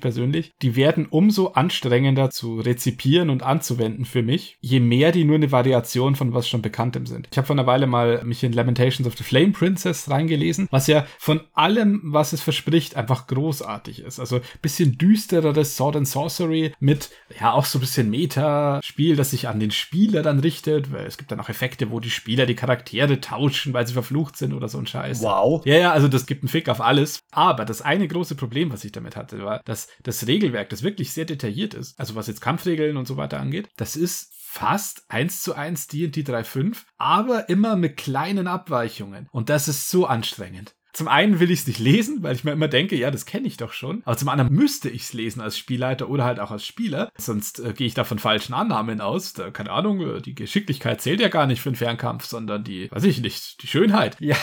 persönlich, die werden umso anstrengender zu rezipieren und anzuwenden für mich, je mehr die nur eine Variation von was schon Bekanntem sind. Ich habe vor einer Weile mal mich in Lamentations of the Flame Princess reingelesen, was ja von allem, was es verspricht, einfach groß großartig ist. Also bisschen düstereres Sword and Sorcery mit, ja, auch so ein bisschen Meta-Spiel, das sich an den Spieler dann richtet, weil es gibt dann auch Effekte, wo die Spieler die Charaktere tauschen, weil sie verflucht sind oder so ein Scheiß. Wow. Ja, ja, also das gibt einen Fick auf alles. Aber das eine große Problem, was ich damit hatte, war, dass das Regelwerk, das wirklich sehr detailliert ist, also was jetzt Kampfregeln und so weiter angeht, das ist fast eins zu eins D&D 3.5, aber immer mit kleinen Abweichungen. Und das ist so anstrengend. Zum einen will ich es nicht lesen, weil ich mir immer denke, ja, das kenne ich doch schon. Aber zum anderen müsste ich es lesen als Spielleiter oder halt auch als Spieler. Sonst äh, gehe ich da von falschen Annahmen aus. Da, keine Ahnung, äh, die Geschicklichkeit zählt ja gar nicht für einen Fernkampf, sondern die, weiß ich nicht, die Schönheit. Ja,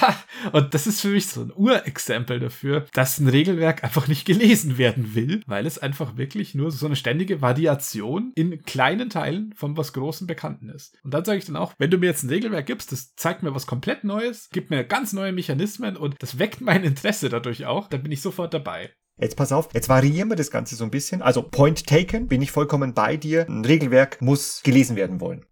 und das ist für mich so ein Urexempel dafür, dass ein Regelwerk einfach nicht gelesen werden will, weil es einfach wirklich nur so eine ständige Variation in kleinen Teilen von was Großem Bekannten ist. Und dann sage ich dann auch, wenn du mir jetzt ein Regelwerk gibst, das zeigt mir was komplett Neues, gibt mir ganz neue Mechanismen und das weckt mein Interesse dadurch auch, dann bin ich sofort dabei. Jetzt pass auf, jetzt variieren wir das Ganze so ein bisschen. Also Point taken, bin ich vollkommen bei dir. Ein Regelwerk muss gelesen werden wollen.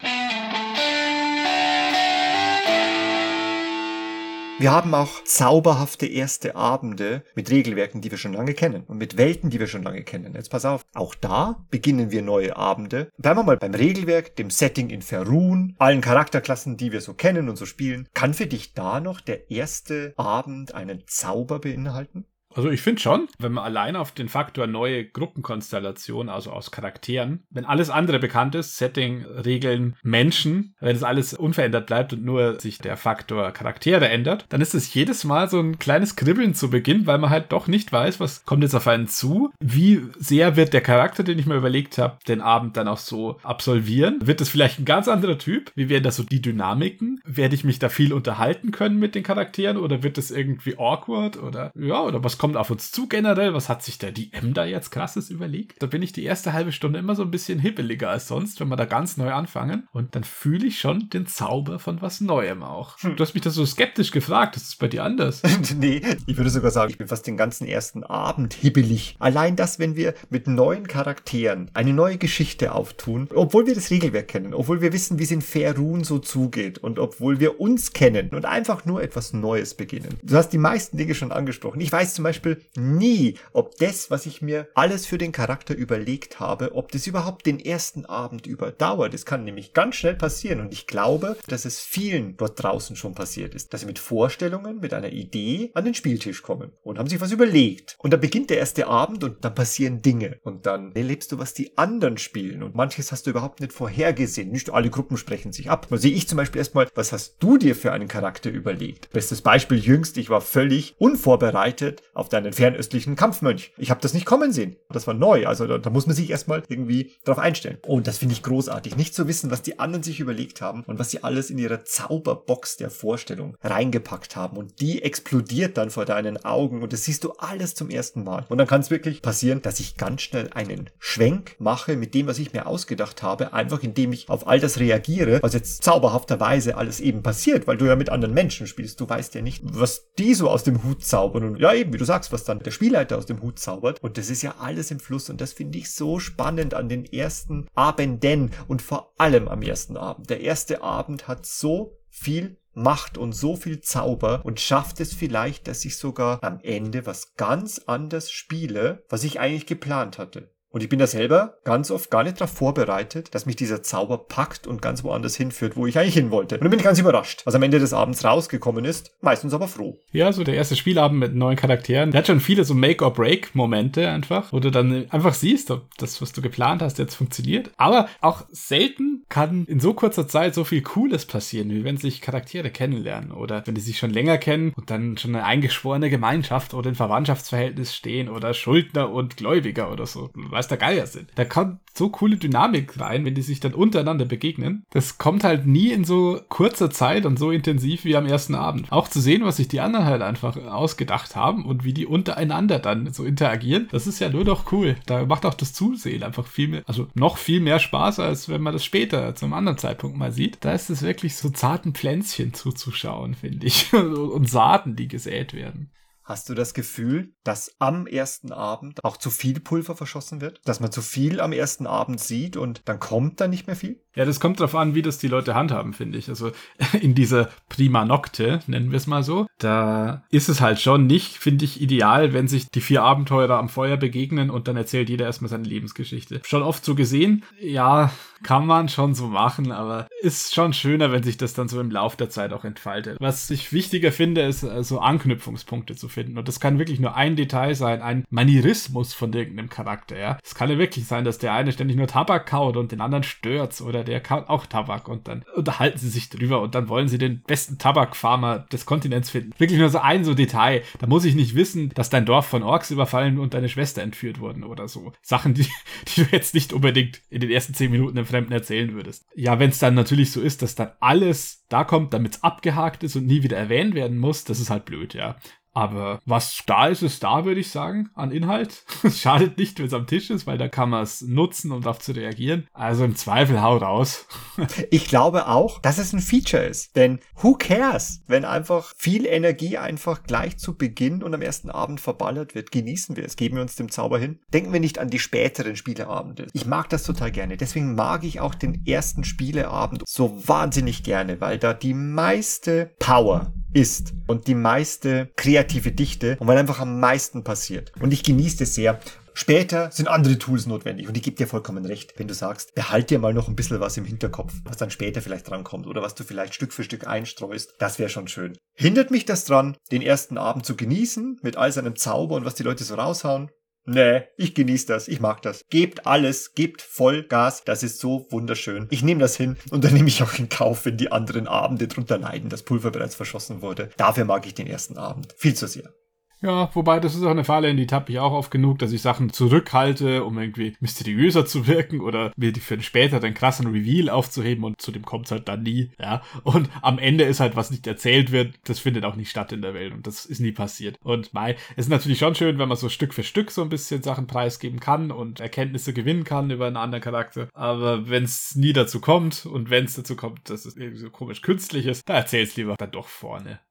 Wir haben auch zauberhafte erste Abende mit Regelwerken, die wir schon lange kennen und mit Welten, die wir schon lange kennen. Jetzt pass auf, auch da beginnen wir neue Abende. Bleiben wir mal beim Regelwerk, dem Setting in Ferun, allen Charakterklassen, die wir so kennen und so spielen. Kann für dich da noch der erste Abend einen Zauber beinhalten? Also ich finde schon, wenn man allein auf den Faktor neue Gruppenkonstellation, also aus Charakteren, wenn alles andere bekannt ist, Setting, Regeln, Menschen, wenn es alles unverändert bleibt und nur sich der Faktor Charaktere ändert, dann ist es jedes Mal so ein kleines Kribbeln zu Beginn, weil man halt doch nicht weiß, was kommt jetzt auf einen zu, wie sehr wird der Charakter, den ich mir überlegt habe, den Abend dann auch so absolvieren. Wird es vielleicht ein ganz anderer Typ? Wie werden das so die Dynamiken? Werde ich mich da viel unterhalten können mit den Charakteren oder wird es irgendwie awkward oder ja, oder was kommt auf uns zu generell? Was hat sich der DM da jetzt krasses überlegt? Da bin ich die erste halbe Stunde immer so ein bisschen hippeliger als sonst, wenn wir da ganz neu anfangen und dann fühle ich schon den Zauber von was Neuem auch. Hm. Du hast mich das so skeptisch gefragt, ist das bei dir anders? nee, ich würde sogar sagen, ich bin fast den ganzen ersten Abend hibbelig. Allein das, wenn wir mit neuen Charakteren eine neue Geschichte auftun, obwohl wir das Regelwerk kennen, obwohl wir wissen, wie es in Faerun so zugeht und obwohl wir uns kennen und einfach nur etwas Neues beginnen. Du hast die meisten Dinge schon angesprochen. Ich weiß zum Beispiel nie, ob das, was ich mir alles für den Charakter überlegt habe, ob das überhaupt den ersten Abend überdauert. Das kann nämlich ganz schnell passieren und ich glaube, dass es vielen dort draußen schon passiert ist, dass sie mit Vorstellungen, mit einer Idee an den Spieltisch kommen und haben sich was überlegt. Und dann beginnt der erste Abend und dann passieren Dinge und dann erlebst du, was die anderen spielen und manches hast du überhaupt nicht vorhergesehen. Nicht alle Gruppen sprechen sich ab. Da sehe ich zum Beispiel erstmal, was hast du dir für einen Charakter überlegt? Bestes Beispiel jüngst, ich war völlig unvorbereitet auf deinen fernöstlichen Kampfmönch. Ich habe das nicht kommen sehen. Das war neu, also da, da muss man sich erstmal irgendwie darauf einstellen. Und das finde ich großartig, nicht zu wissen, was die anderen sich überlegt haben und was sie alles in ihrer Zauberbox der Vorstellung reingepackt haben und die explodiert dann vor deinen Augen und das siehst du alles zum ersten Mal. Und dann kann es wirklich passieren, dass ich ganz schnell einen Schwenk mache mit dem, was ich mir ausgedacht habe, einfach indem ich auf all das reagiere, was jetzt zauberhafterweise alles eben passiert, weil du ja mit anderen Menschen spielst. Du weißt ja nicht, was die so aus dem Hut zaubern und ja eben, wie du sagst, was dann der Spielleiter aus dem Hut zaubert und das ist ja alles im Fluss und das finde ich so spannend an den ersten Abenden und vor allem am ersten Abend. Der erste Abend hat so viel Macht und so viel Zauber und schafft es vielleicht, dass ich sogar am Ende was ganz anders spiele, was ich eigentlich geplant hatte. Und ich bin da selber ganz oft gar nicht darauf vorbereitet, dass mich dieser Zauber packt und ganz woanders hinführt, wo ich eigentlich hin wollte. Und dann bin ich ganz überrascht, was am Ende des Abends rausgekommen ist. Meistens aber froh. Ja, so der erste Spielabend mit neuen Charakteren. Der hat schon viele so Make-or-Break-Momente einfach, wo du dann einfach siehst, ob das, was du geplant hast, jetzt funktioniert. Aber auch selten kann in so kurzer Zeit so viel Cooles passieren, wie wenn sich Charaktere kennenlernen oder wenn die sich schon länger kennen und dann schon eine eingeschworene Gemeinschaft oder ein Verwandtschaftsverhältnis stehen oder Schuldner und Gläubiger oder so. Weißt weiß der Geier sind. Da kommt so coole Dynamik rein, wenn die sich dann untereinander begegnen. Das kommt halt nie in so kurzer Zeit und so intensiv wie am ersten Abend. Auch zu sehen, was sich die anderen halt einfach ausgedacht haben und wie die untereinander dann so interagieren, das ist ja nur doch cool. Da macht auch das Zusehen einfach viel mehr, also noch viel mehr Spaß, als wenn man das später zum anderen Zeitpunkt mal sieht. Da ist es wirklich so zarten Pflänzchen zuzuschauen, finde ich. und Saaten, die gesät werden. Hast du das Gefühl, dass am ersten Abend auch zu viel Pulver verschossen wird? Dass man zu viel am ersten Abend sieht und dann kommt da nicht mehr viel? Ja, das kommt darauf an, wie das die Leute handhaben, finde ich. Also in dieser Prima Nocte, nennen wir es mal so, da ist es halt schon nicht, finde ich, ideal, wenn sich die vier Abenteurer am Feuer begegnen und dann erzählt jeder erstmal seine Lebensgeschichte. Schon oft so gesehen, ja, kann man schon so machen, aber ist schon schöner, wenn sich das dann so im Lauf der Zeit auch entfaltet. Was ich wichtiger finde, ist so also Anknüpfungspunkte zu finden. Und das kann wirklich nur ein Detail sein, ein Manierismus von irgendeinem Charakter, ja. Es kann ja wirklich sein, dass der eine ständig nur Tabak kaut und den anderen stört's oder der kaut auch Tabak und dann unterhalten sie sich drüber und dann wollen sie den besten Tabakfarmer des Kontinents finden. Wirklich nur so ein so Detail. Da muss ich nicht wissen, dass dein Dorf von Orks überfallen und deine Schwester entführt wurden oder so. Sachen, die, die du jetzt nicht unbedingt in den ersten zehn Minuten im Fremden erzählen würdest. Ja, wenn es dann natürlich so ist, dass dann alles da kommt, damit es abgehakt ist und nie wieder erwähnt werden muss, das ist halt blöd, ja. Aber was da ist, ist da, würde ich sagen, an Inhalt. Es schadet nicht, wenn es am Tisch ist, weil da kann man es nutzen, um darauf zu reagieren. Also im Zweifel hau raus. ich glaube auch, dass es ein Feature ist. Denn who cares, wenn einfach viel Energie einfach gleich zu Beginn und am ersten Abend verballert wird. Genießen wir es, geben wir uns dem Zauber hin. Denken wir nicht an die späteren Spieleabende. Ich mag das total gerne. Deswegen mag ich auch den ersten Spieleabend so wahnsinnig gerne, weil da die meiste Power ist und die meiste kreative Dichte und weil einfach am meisten passiert. Und ich genieße es sehr. Später sind andere Tools notwendig und ich gebe dir vollkommen recht, wenn du sagst, behalte dir mal noch ein bisschen was im Hinterkopf, was dann später vielleicht drankommt oder was du vielleicht Stück für Stück einstreust. Das wäre schon schön. Hindert mich das dran, den ersten Abend zu genießen mit all seinem Zauber und was die Leute so raushauen? Nee, ich genieße das, ich mag das. Gebt alles, gebt Vollgas, das ist so wunderschön. Ich nehme das hin und dann nehme ich auch in Kauf, wenn die anderen Abende drunter leiden, dass Pulver bereits verschossen wurde. Dafür mag ich den ersten Abend. Viel zu sehr. Ja, wobei das ist auch eine Falle, in die tappe ich auch oft genug, dass ich Sachen zurückhalte, um irgendwie mysteriöser zu wirken oder mir die für später den krassen Reveal aufzuheben und zu dem kommt's halt dann nie. Ja, und am Ende ist halt, was nicht erzählt wird, das findet auch nicht statt in der Welt und das ist nie passiert. Und Mai, es ist natürlich schon schön, wenn man so Stück für Stück so ein bisschen Sachen preisgeben kann und Erkenntnisse gewinnen kann über einen anderen Charakter. Aber wenn es nie dazu kommt und wenn es dazu kommt, dass es irgendwie so komisch künstlich ist, da erzähl's lieber dann doch vorne.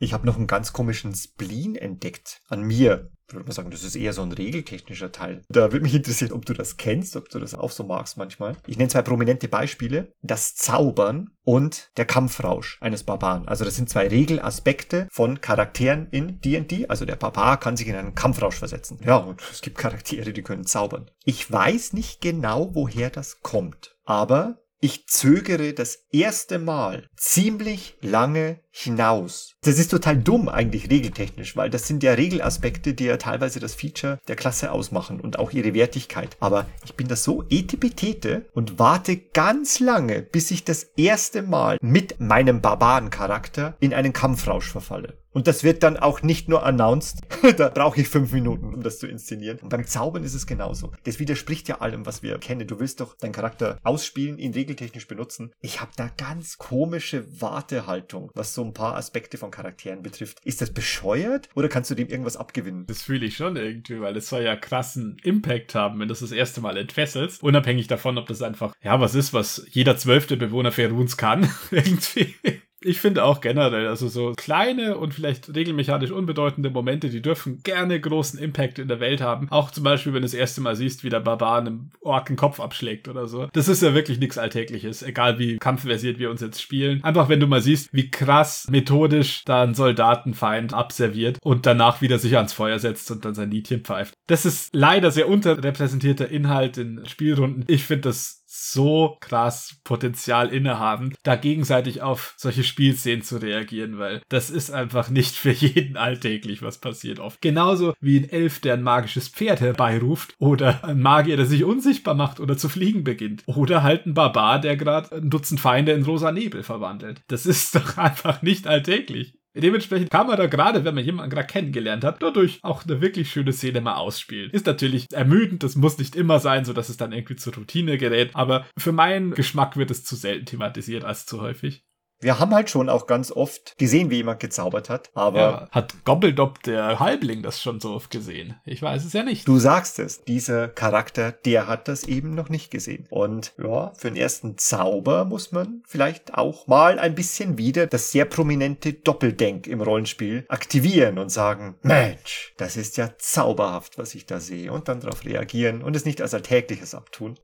Ich habe noch einen ganz komischen Spleen entdeckt an mir. Würde mal sagen, das ist eher so ein regeltechnischer Teil. Da würde mich interessieren, ob du das kennst, ob du das auch so magst manchmal. Ich nenne zwei prominente Beispiele. Das Zaubern und der Kampfrausch eines Barbaren. Also das sind zwei Regelaspekte von Charakteren in D&D. Also der Barbar kann sich in einen Kampfrausch versetzen. Ja, und es gibt Charaktere, die können zaubern. Ich weiß nicht genau, woher das kommt. Aber ich zögere das erste Mal ziemlich lange hinaus. Das ist total dumm eigentlich regeltechnisch, weil das sind ja Regelaspekte, die ja teilweise das Feature der Klasse ausmachen und auch ihre Wertigkeit. Aber ich bin da so etipetete und warte ganz lange, bis ich das erste Mal mit meinem Barbarencharakter in einen Kampfrausch verfalle. Und das wird dann auch nicht nur announced. da brauche ich fünf Minuten, um das zu inszenieren. Und beim Zaubern ist es genauso. Das widerspricht ja allem, was wir kennen. Du willst doch deinen Charakter ausspielen, ihn regeltechnisch benutzen. Ich habe da ganz komische Wartehaltung, was so ein paar Aspekte von Charakteren betrifft. Ist das bescheuert oder kannst du dem irgendwas abgewinnen? Das fühle ich schon irgendwie, weil es soll ja krassen Impact haben, wenn du das, das erste Mal entfesselst. Unabhängig davon, ob das einfach, ja, was ist, was jeder zwölfte Bewohner Feruns kann. irgendwie ich finde auch generell, also so kleine und vielleicht regelmechanisch unbedeutende Momente, die dürfen gerne großen Impact in der Welt haben. Auch zum Beispiel, wenn du das erste Mal siehst, wie der Barbar einem Ork den Kopf abschlägt oder so. Das ist ja wirklich nichts Alltägliches, egal wie kampfversiert wir uns jetzt spielen. Einfach, wenn du mal siehst, wie krass methodisch da ein Soldatenfeind abserviert und danach wieder sich ans Feuer setzt und dann sein Liedchen pfeift. Das ist leider sehr unterrepräsentierter Inhalt in Spielrunden. Ich finde das so krass Potenzial innehaben, da gegenseitig auf solche Spielszenen zu reagieren, weil das ist einfach nicht für jeden alltäglich, was passiert oft. Genauso wie ein Elf, der ein magisches Pferd herbeiruft oder ein Magier, der sich unsichtbar macht oder zu fliegen beginnt oder halt ein Barbar, der gerade ein Dutzend Feinde in rosa Nebel verwandelt. Das ist doch einfach nicht alltäglich. Dementsprechend kann man da gerade, wenn man jemanden gerade kennengelernt hat, dadurch auch eine wirklich schöne Szene mal ausspielen. Ist natürlich ermüdend, das muss nicht immer sein, so dass es dann irgendwie zur Routine gerät, aber für meinen Geschmack wird es zu selten thematisiert als zu häufig. Wir haben halt schon auch ganz oft gesehen, wie jemand gezaubert hat, aber. Ja, hat Gobbledopp, der Halbling, das schon so oft gesehen? Ich weiß es ja nicht. Du sagst es, dieser Charakter, der hat das eben noch nicht gesehen. Und ja, für den ersten Zauber muss man vielleicht auch mal ein bisschen wieder das sehr prominente Doppeldenk im Rollenspiel aktivieren und sagen, Mensch, das ist ja zauberhaft, was ich da sehe. Und dann darauf reagieren und es nicht als Alltägliches abtun.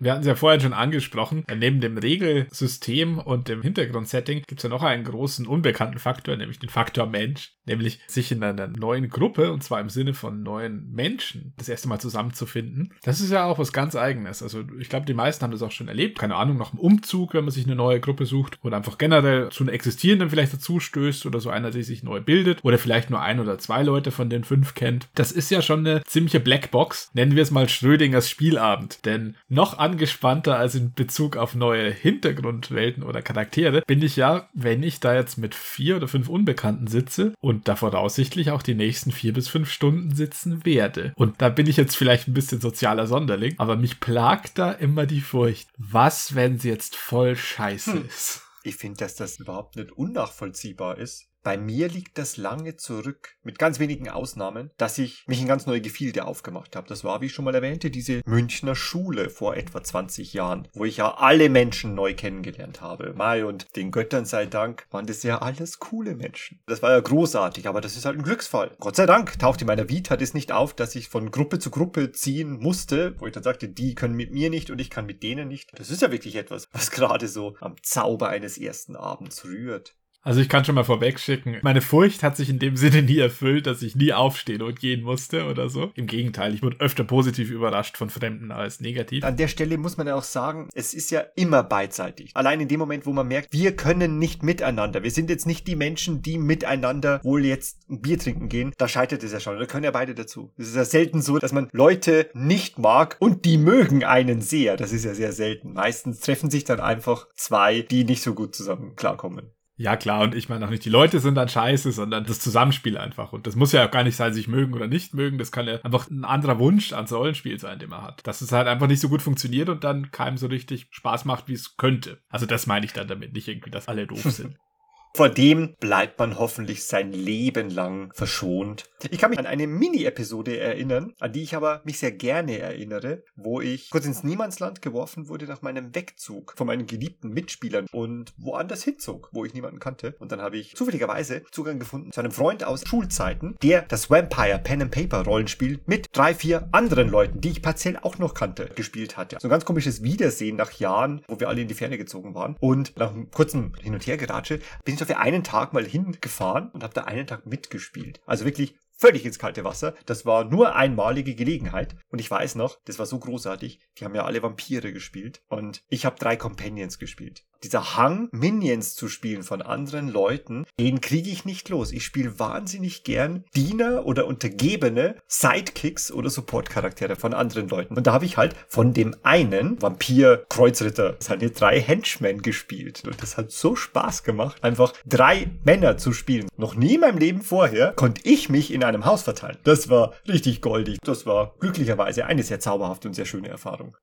Wir hatten es ja vorhin schon angesprochen. Neben dem Regelsystem und dem Hintergrundsetting gibt es ja noch einen großen unbekannten Faktor, nämlich den Faktor Mensch. Nämlich sich in einer neuen Gruppe, und zwar im Sinne von neuen Menschen, das erste Mal zusammenzufinden. Das ist ja auch was ganz Eigenes. Also ich glaube, die meisten haben das auch schon erlebt. Keine Ahnung, nach einem Umzug, wenn man sich eine neue Gruppe sucht oder einfach generell zu einer existierenden vielleicht dazu stößt oder so einer, die sich neu bildet oder vielleicht nur ein oder zwei Leute von den fünf kennt. Das ist ja schon eine ziemliche Blackbox. Nennen wir es mal Schrödingers Spielabend. Denn noch an angespannter als in Bezug auf neue Hintergrundwelten oder Charaktere bin ich ja, wenn ich da jetzt mit vier oder fünf Unbekannten sitze und da voraussichtlich auch die nächsten vier bis fünf Stunden sitzen werde. Und da bin ich jetzt vielleicht ein bisschen sozialer Sonderling, aber mich plagt da immer die Furcht. Was, wenn sie jetzt voll scheiße hm. ist? Ich finde, dass das überhaupt nicht unnachvollziehbar ist. Bei mir liegt das lange zurück, mit ganz wenigen Ausnahmen, dass ich mich in ganz neue Gefilde aufgemacht habe. Das war, wie ich schon mal erwähnte, diese Münchner Schule vor etwa 20 Jahren, wo ich ja alle Menschen neu kennengelernt habe. Mai und den Göttern sei Dank waren das ja alles coole Menschen. Das war ja großartig, aber das ist halt ein Glücksfall. Gott sei Dank taucht in meiner Vita das nicht auf, dass ich von Gruppe zu Gruppe ziehen musste, wo ich dann sagte, die können mit mir nicht und ich kann mit denen nicht. Das ist ja wirklich etwas, was gerade so am Zauber eines ersten Abends rührt. Also ich kann schon mal vorwegschicken, meine Furcht hat sich in dem Sinne nie erfüllt, dass ich nie aufstehen und gehen musste oder so. Im Gegenteil, ich wurde öfter positiv überrascht von Fremden als negativ. An der Stelle muss man ja auch sagen, es ist ja immer beidseitig. Allein in dem Moment, wo man merkt, wir können nicht miteinander. Wir sind jetzt nicht die Menschen, die miteinander wohl jetzt ein Bier trinken gehen. Da scheitert es ja schon. Da können ja beide dazu. Es ist ja selten so, dass man Leute nicht mag und die mögen einen sehr. Das ist ja sehr selten. Meistens treffen sich dann einfach zwei, die nicht so gut zusammen klarkommen. Ja, klar, und ich meine auch nicht, die Leute sind dann scheiße, sondern das Zusammenspiel einfach. Und das muss ja auch gar nicht sein, sich mögen oder nicht mögen. Das kann ja einfach ein anderer Wunsch ans Rollenspiel sein, den man hat. Dass es halt einfach nicht so gut funktioniert und dann keinem so richtig Spaß macht, wie es könnte. Also das meine ich dann damit, nicht irgendwie, dass alle doof sind. Vor dem bleibt man hoffentlich sein Leben lang verschont. Ich kann mich an eine Mini-Episode erinnern, an die ich aber mich sehr gerne erinnere, wo ich kurz ins Niemandsland geworfen wurde nach meinem Wegzug von meinen geliebten Mitspielern und woanders hinzog, wo ich niemanden kannte. Und dann habe ich zufälligerweise Zugang gefunden zu einem Freund aus Schulzeiten, der das Vampire Pen and Paper Rollenspiel mit drei, vier anderen Leuten, die ich partiell auch noch kannte, gespielt hatte. So ein ganz komisches Wiedersehen nach Jahren, wo wir alle in die Ferne gezogen waren. Und nach einem kurzen Hin- und Hergeratsche bin dafür einen Tag mal hingefahren und habe da einen Tag mitgespielt. Also wirklich völlig ins kalte Wasser. Das war nur einmalige Gelegenheit. Und ich weiß noch, das war so großartig. Die haben ja alle Vampire gespielt. Und ich habe drei Companions gespielt dieser Hang, Minions zu spielen von anderen Leuten, den kriege ich nicht los. Ich spiele wahnsinnig gern Diener oder Untergebene, Sidekicks oder Supportcharaktere von anderen Leuten. Und da habe ich halt von dem einen Vampir, Kreuzritter, seine drei Henchmen gespielt. Und das hat so Spaß gemacht, einfach drei Männer zu spielen. Noch nie in meinem Leben vorher konnte ich mich in einem Haus verteilen. Das war richtig goldig. Das war glücklicherweise eine sehr zauberhafte und sehr schöne Erfahrung.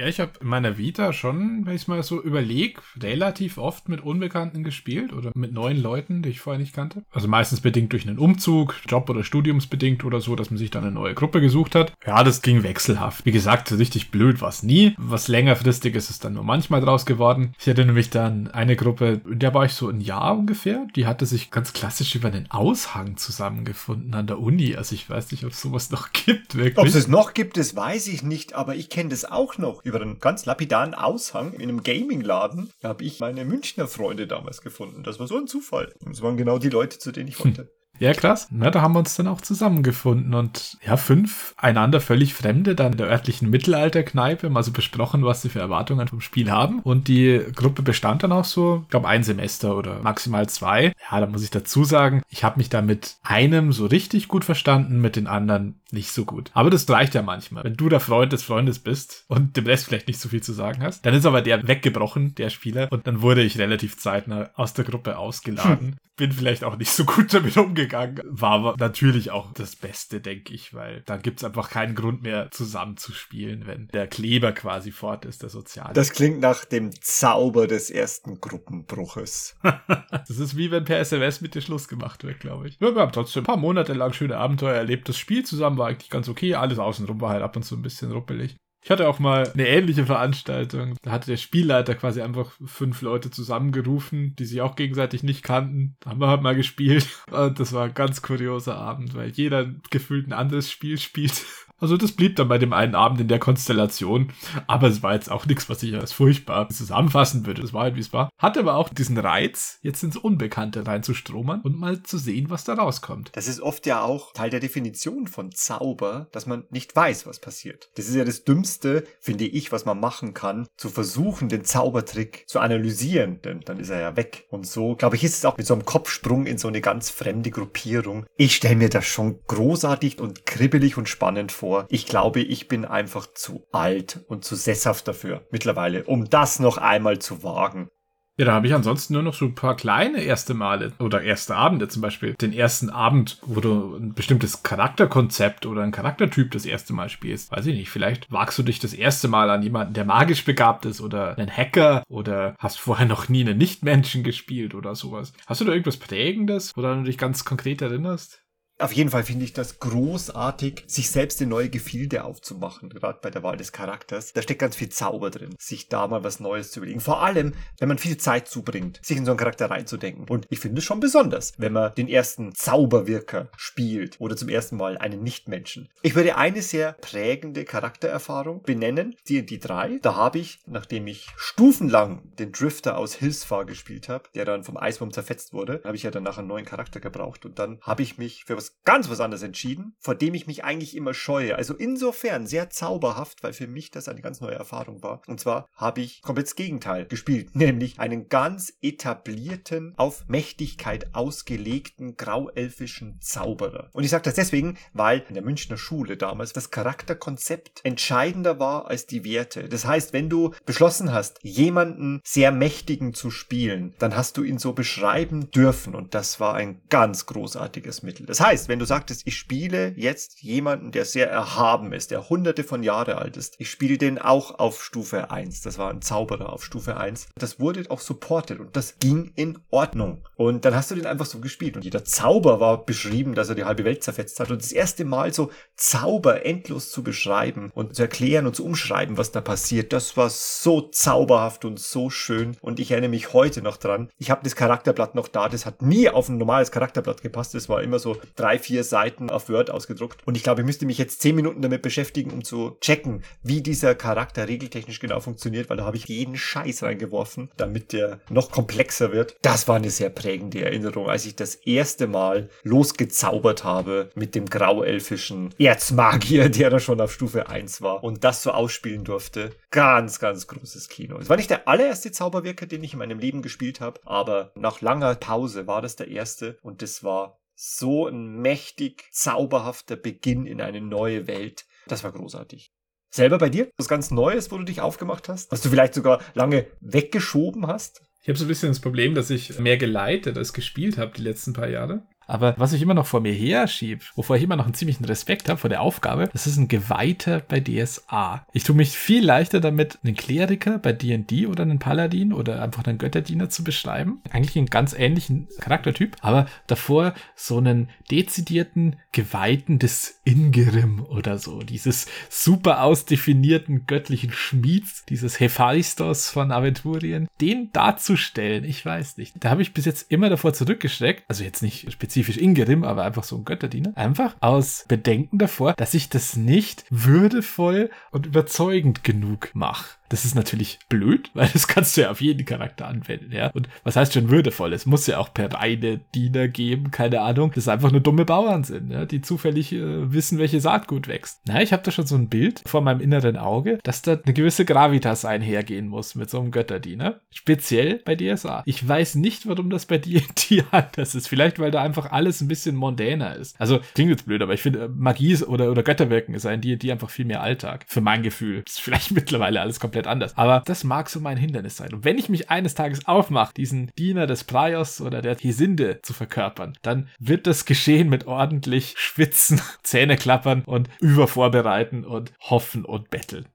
Ja, ich habe in meiner Vita schon, wenn ich mal so überlege, relativ oft mit Unbekannten gespielt oder mit neuen Leuten, die ich vorher nicht kannte. Also meistens bedingt durch einen Umzug, Job- oder Studiumsbedingt oder so, dass man sich dann eine neue Gruppe gesucht hat. Ja, das ging wechselhaft. Wie gesagt, richtig blöd war es nie. Was längerfristig ist es dann nur manchmal draus geworden. Ich hatte nämlich dann eine Gruppe, in der war ich so ein Jahr ungefähr. Die hatte sich ganz klassisch über einen Aushang zusammengefunden an der Uni. Also ich weiß nicht, ob es sowas noch gibt, wirklich. Ob es noch gibt, das weiß ich nicht, aber ich kenne das auch noch über einen ganz lapidaren Aushang in einem Gaming-Laden habe ich meine Münchner Freunde damals gefunden. Das war so ein Zufall. Das waren genau die Leute, zu denen ich wollte. Ja, krass. Na, da haben wir uns dann auch zusammengefunden und ja, fünf einander völlig Fremde dann in der örtlichen Mittelalterkneipe mal so besprochen, was sie für Erwartungen vom Spiel haben. Und die Gruppe bestand dann auch so, ich glaube, ein Semester oder maximal zwei. Ja, da muss ich dazu sagen, ich habe mich da mit einem so richtig gut verstanden, mit den anderen nicht so gut. Aber das reicht ja manchmal. Wenn du der Freund des Freundes bist und dem Rest vielleicht nicht so viel zu sagen hast, dann ist aber der weggebrochen, der Spieler. Und dann wurde ich relativ zeitnah aus der Gruppe ausgeladen. Hm. Bin vielleicht auch nicht so gut damit umgegangen gegangen. War aber natürlich auch das Beste, denke ich, weil dann gibt es einfach keinen Grund mehr zusammen zu spielen, wenn der Kleber quasi fort ist, der Soziale. Das klingt nach dem Zauber des ersten Gruppenbruches. das ist wie wenn per SMS mit dir Schluss gemacht wird, glaube ich. Wir haben trotzdem ein paar Monate lang schöne Abenteuer erlebt. Das Spiel zusammen war eigentlich ganz okay. Alles außenrum war halt ab und zu ein bisschen ruppelig. Ich hatte auch mal eine ähnliche Veranstaltung. Da hatte der Spielleiter quasi einfach fünf Leute zusammengerufen, die sich auch gegenseitig nicht kannten. Da haben wir halt mal gespielt. Und das war ein ganz kurioser Abend, weil jeder gefühlt ein anderes Spiel spielt. Also das blieb dann bei dem einen Abend in der Konstellation. Aber es war jetzt auch nichts, was ich als furchtbar zusammenfassen würde. Es war halt, wie es war. Hatte aber auch diesen Reiz, jetzt ins Unbekannte reinzustromern und mal zu sehen, was da rauskommt. Das ist oft ja auch Teil der Definition von Zauber, dass man nicht weiß, was passiert. Das ist ja das Dümmste, finde ich, was man machen kann, zu versuchen, den Zaubertrick zu analysieren, denn dann ist er ja weg. Und so, glaube ich, ist es auch mit so einem Kopfsprung in so eine ganz fremde Gruppierung. Ich stelle mir das schon großartig und kribbelig und spannend vor vor. Ich glaube, ich bin einfach zu alt und zu sesshaft dafür mittlerweile, um das noch einmal zu wagen. Ja, da habe ich ansonsten nur noch so ein paar kleine erste Male oder erste Abende zum Beispiel. Den ersten Abend, wo du ein bestimmtes Charakterkonzept oder ein Charaktertyp das erste Mal spielst. Weiß ich nicht, vielleicht wagst du dich das erste Mal an jemanden, der magisch begabt ist oder einen Hacker oder hast vorher noch nie einen Nichtmenschen gespielt oder sowas. Hast du da irgendwas Prägendes, woran du dich ganz konkret erinnerst? Auf jeden Fall finde ich das großartig, sich selbst in neue Gefilde aufzumachen, gerade bei der Wahl des Charakters. Da steckt ganz viel Zauber drin, sich da mal was Neues zu überlegen. Vor allem, wenn man viel Zeit zubringt, sich in so einen Charakter reinzudenken. Und ich finde es schon besonders, wenn man den ersten Zauberwirker spielt oder zum ersten Mal einen Nichtmenschen. Ich würde eine sehr prägende Charaktererfahrung benennen, D&D 3. Da habe ich, nachdem ich stufenlang den Drifter aus Hilsfar gespielt habe, der dann vom Eiswurm zerfetzt wurde, habe ich ja danach einen neuen Charakter gebraucht und dann habe ich mich für was ganz was anderes entschieden, vor dem ich mich eigentlich immer scheue. Also insofern sehr zauberhaft, weil für mich das eine ganz neue Erfahrung war. Und zwar habe ich komplett das Gegenteil gespielt, nämlich einen ganz etablierten, auf Mächtigkeit ausgelegten grauelfischen Zauberer. Und ich sage das deswegen, weil in der Münchner Schule damals das Charakterkonzept entscheidender war als die Werte. Das heißt, wenn du beschlossen hast, jemanden sehr mächtigen zu spielen, dann hast du ihn so beschreiben dürfen und das war ein ganz großartiges Mittel. Das heißt, heißt, wenn du sagtest, ich spiele jetzt jemanden, der sehr erhaben ist, der hunderte von Jahre alt ist, ich spiele den auch auf Stufe 1. Das war ein Zauberer auf Stufe 1. Das wurde auch supported und das ging in Ordnung. Und dann hast du den einfach so gespielt und jeder Zauber war beschrieben, dass er die halbe Welt zerfetzt hat. Und das erste Mal so Zauber endlos zu beschreiben und zu erklären und zu umschreiben, was da passiert, das war so zauberhaft und so schön. Und ich erinnere mich heute noch dran. Ich habe das Charakterblatt noch da. Das hat nie auf ein normales Charakterblatt gepasst. Das war immer so drei, vier Seiten auf Word ausgedruckt. Und ich glaube, ich müsste mich jetzt zehn Minuten damit beschäftigen, um zu checken, wie dieser Charakter regeltechnisch genau funktioniert, weil da habe ich jeden Scheiß reingeworfen, damit der noch komplexer wird. Das war eine sehr prägende Erinnerung, als ich das erste Mal losgezaubert habe mit dem grauelfischen Erzmagier, der da schon auf Stufe 1 war und das so ausspielen durfte. Ganz, ganz großes Kino. Es war nicht der allererste Zauberwirker, den ich in meinem Leben gespielt habe, aber nach langer Pause war das der erste und das war so ein mächtig zauberhafter Beginn in eine neue Welt. Das war großartig. Selber bei dir? Was ganz Neues, wo du dich aufgemacht hast? Was du vielleicht sogar lange weggeschoben hast? Ich habe so ein bisschen das Problem, dass ich mehr geleitet als gespielt habe die letzten paar Jahre. Aber was ich immer noch vor mir her schiebe, wovor ich immer noch einen ziemlichen Respekt habe vor der Aufgabe, das ist ein Geweihter bei DSA. Ich tue mich viel leichter damit, einen Kleriker bei D&D oder einen Paladin oder einfach einen Götterdiener zu beschreiben. Eigentlich einen ganz ähnlichen Charaktertyp, aber davor so einen dezidierten Geweihten des Ingerim oder so. Dieses super ausdefinierten göttlichen Schmieds, dieses Hephaistos von Aventurien, den darzustellen, ich weiß nicht. Da habe ich bis jetzt immer davor zurückgeschreckt, also jetzt nicht spezifisch spezifisch Ingerim, aber einfach so ein Götterdiener, einfach aus Bedenken davor, dass ich das nicht würdevoll und überzeugend genug mache. Das ist natürlich blöd, weil das kannst du ja auf jeden Charakter anwenden, ja. Und was heißt schon würdevoll? Es muss ja auch per reine Diener geben, keine Ahnung, das einfach nur dumme Bauern sind, ja, die zufällig äh, wissen, welche Saatgut wächst. Na, ich habe da schon so ein Bild vor meinem inneren Auge, dass da eine gewisse Gravitas einhergehen muss mit so einem Götterdiener. Speziell bei DSA. Ich weiß nicht, warum das bei D&D anders ist. Vielleicht, weil da einfach alles ein bisschen mondäner ist. Also, klingt jetzt blöd, aber ich finde, äh, Magie oder, oder Götterwirken ist ein D&D einfach viel mehr Alltag. Für mein Gefühl. ist vielleicht mittlerweile alles komplett komplett anders. Aber das mag so mein Hindernis sein. Und wenn ich mich eines Tages aufmache, diesen Diener des Praios oder der Hesinde zu verkörpern, dann wird das geschehen mit ordentlich Schwitzen, Zähne klappern und übervorbereiten und hoffen und betteln.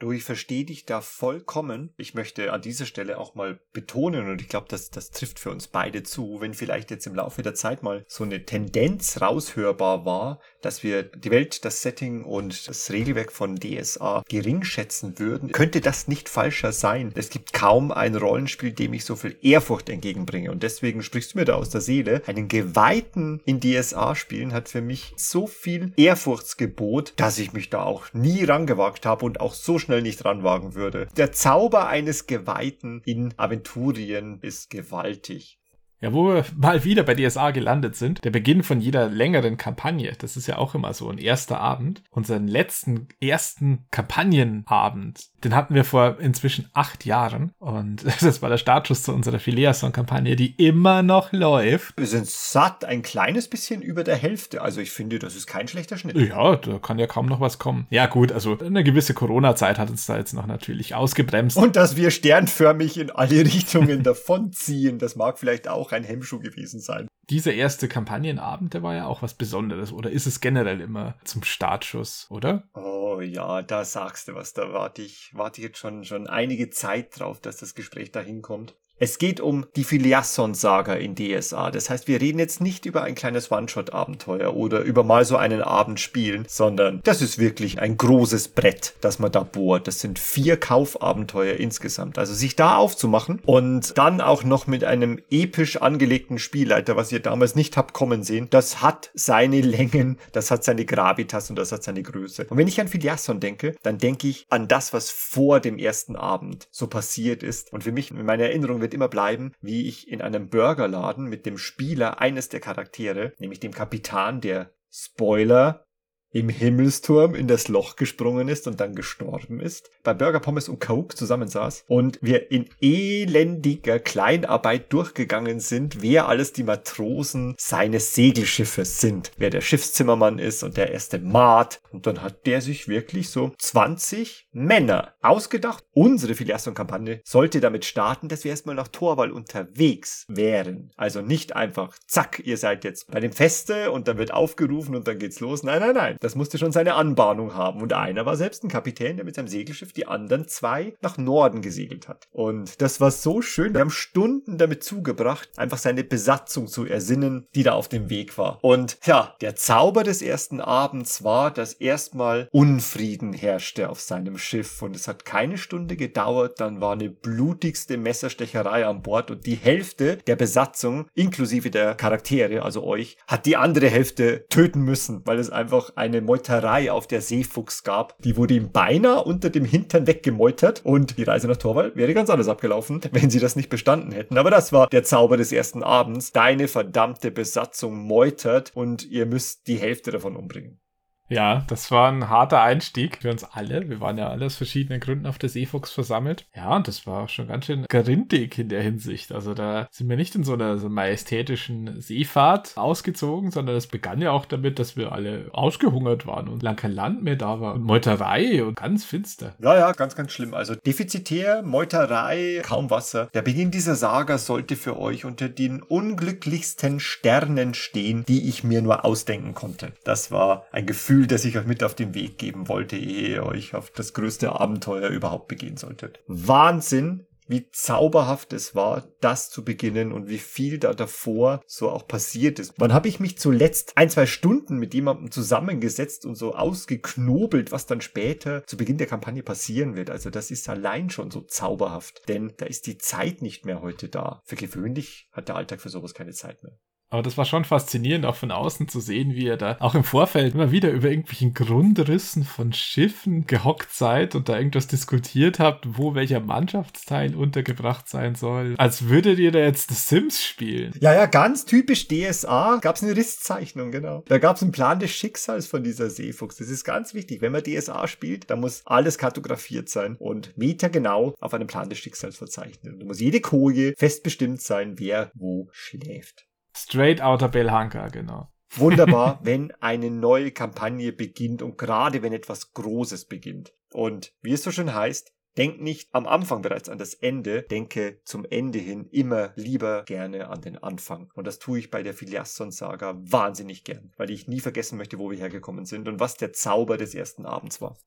Du, ich verstehe dich da vollkommen. Ich möchte an dieser Stelle auch mal betonen, und ich glaube, das, das trifft für uns beide zu, wenn vielleicht jetzt im Laufe der Zeit mal so eine Tendenz raushörbar war, dass wir die Welt, das Setting und das Regelwerk von DSA gering schätzen würden, könnte das nicht falscher sein. Es gibt kaum ein Rollenspiel, dem ich so viel Ehrfurcht entgegenbringe. Und deswegen sprichst du mir da aus der Seele. Einen Geweihten in DSA spielen hat für mich so viel Ehrfurchtsgebot, dass ich mich da auch nie rangewagt habe und auch so schnell nicht ranwagen würde. Der Zauber eines Geweihten in Aventurien ist gewaltig. Ja, wo wir mal wieder bei DSA gelandet sind, der Beginn von jeder längeren Kampagne, das ist ja auch immer so ein erster Abend. Unseren letzten, ersten Kampagnenabend, den hatten wir vor inzwischen acht Jahren und das war der Startschuss zu unserer Phileason-Kampagne, die immer noch läuft. Wir sind satt, ein kleines bisschen über der Hälfte. Also ich finde, das ist kein schlechter Schnitt. Ja, da kann ja kaum noch was kommen. Ja gut, also eine gewisse Corona-Zeit hat uns da jetzt noch natürlich ausgebremst. Und dass wir sternförmig in alle Richtungen davonziehen, das mag vielleicht auch ein Hemmschuh gewesen sein. Dieser erste Kampagnenabend, der war ja auch was Besonderes. Oder ist es generell immer zum Startschuss, oder? Oh ja, da sagst du was. Da warte ich, warte ich jetzt schon, schon einige Zeit drauf, dass das Gespräch dahin kommt. Es geht um die Filiasson-Saga in DSA. Das heißt, wir reden jetzt nicht über ein kleines One-Shot-Abenteuer oder über mal so einen Abend spielen, sondern das ist wirklich ein großes Brett, das man da bohrt. Das sind vier Kaufabenteuer insgesamt. Also sich da aufzumachen und dann auch noch mit einem episch angelegten Spielleiter, was ihr damals nicht habt kommen sehen, das hat seine Längen, das hat seine Gravitas und das hat seine Größe. Und wenn ich an Filiasson denke, dann denke ich an das, was vor dem ersten Abend so passiert ist. Und für mich, in meiner Erinnerung wird immer bleiben, wie ich in einem Burgerladen mit dem Spieler eines der Charaktere, nämlich dem Kapitän, der Spoiler im Himmelsturm in das Loch gesprungen ist und dann gestorben ist, bei Burger Pommes und Coke zusammensaß und wir in elendiger Kleinarbeit durchgegangen sind, wer alles die Matrosen seines Segelschiffes sind, wer der Schiffszimmermann ist und der erste Maat und dann hat der sich wirklich so 20 Männer ausgedacht. Unsere Filiation-Kampagne sollte damit starten, dass wir erstmal nach Torwall unterwegs wären. Also nicht einfach, zack, ihr seid jetzt bei dem Feste und dann wird aufgerufen und dann geht's los. Nein, nein, nein. Das musste schon seine Anbahnung haben. Und einer war selbst ein Kapitän, der mit seinem Segelschiff die anderen zwei nach Norden gesegelt hat. Und das war so schön. Wir haben Stunden damit zugebracht, einfach seine Besatzung zu ersinnen, die da auf dem Weg war. Und ja, der Zauber des ersten Abends war, dass erstmal Unfrieden herrschte auf seinem Schiff. Und es hat keine Stunde gedauert, dann war eine blutigste Messerstecherei an Bord und die Hälfte der Besatzung, inklusive der Charaktere, also euch, hat die andere Hälfte töten müssen, weil es einfach eine Meuterei auf der Seefuchs gab. Die wurde ihm beinahe unter dem Hintern weggemeutert und die Reise nach Torwall wäre ganz anders abgelaufen, wenn sie das nicht bestanden hätten. Aber das war der Zauber des ersten Abends. Deine verdammte Besatzung meutert und ihr müsst die Hälfte davon umbringen. Ja, das war ein harter Einstieg für uns alle. Wir waren ja alle aus verschiedenen Gründen auf der Seefuchs versammelt. Ja, und das war schon ganz schön gerindig in der Hinsicht. Also da sind wir nicht in so einer so majestätischen Seefahrt ausgezogen, sondern es begann ja auch damit, dass wir alle ausgehungert waren und lang kein Land mehr da war. Und Meuterei und ganz finster. Ja, ja, ganz, ganz schlimm. Also defizitär, Meuterei, kaum Wasser. Der Beginn dieser Saga sollte für euch unter den unglücklichsten Sternen stehen, die ich mir nur ausdenken konnte. Das war ein Gefühl, das ich euch mit auf den Weg geben wollte, ehe ihr euch auf das größte Abenteuer überhaupt begehen solltet. Wahnsinn, wie zauberhaft es war, das zu beginnen und wie viel da davor so auch passiert ist. Wann habe ich mich zuletzt ein, zwei Stunden mit jemandem zusammengesetzt und so ausgeknobelt, was dann später zu Beginn der Kampagne passieren wird. Also das ist allein schon so zauberhaft, denn da ist die Zeit nicht mehr heute da. Für gewöhnlich hat der Alltag für sowas keine Zeit mehr. Aber das war schon faszinierend, auch von außen zu sehen, wie ihr da auch im Vorfeld immer wieder über irgendwelchen Grundrissen von Schiffen gehockt seid und da irgendwas diskutiert habt, wo welcher Mannschaftsteil untergebracht sein soll. Als würdet ihr da jetzt The Sims spielen. Ja, ja, ganz typisch DSA gab es eine Risszeichnung, genau. Da gab es einen Plan des Schicksals von dieser Seefuchs. Das ist ganz wichtig. Wenn man DSA spielt, dann muss alles kartografiert sein und metergenau auf einem Plan des Schicksals verzeichnen. Da muss jede Koje fest bestimmt sein, wer wo schläft. Straight Outer Belhanka, genau. Wunderbar, wenn eine neue Kampagne beginnt und gerade wenn etwas Großes beginnt. Und wie es so schön heißt, denk nicht am Anfang bereits an das Ende, denke zum Ende hin immer lieber gerne an den Anfang. Und das tue ich bei der Filiasson-Saga wahnsinnig gern, weil ich nie vergessen möchte, wo wir hergekommen sind und was der Zauber des ersten Abends war.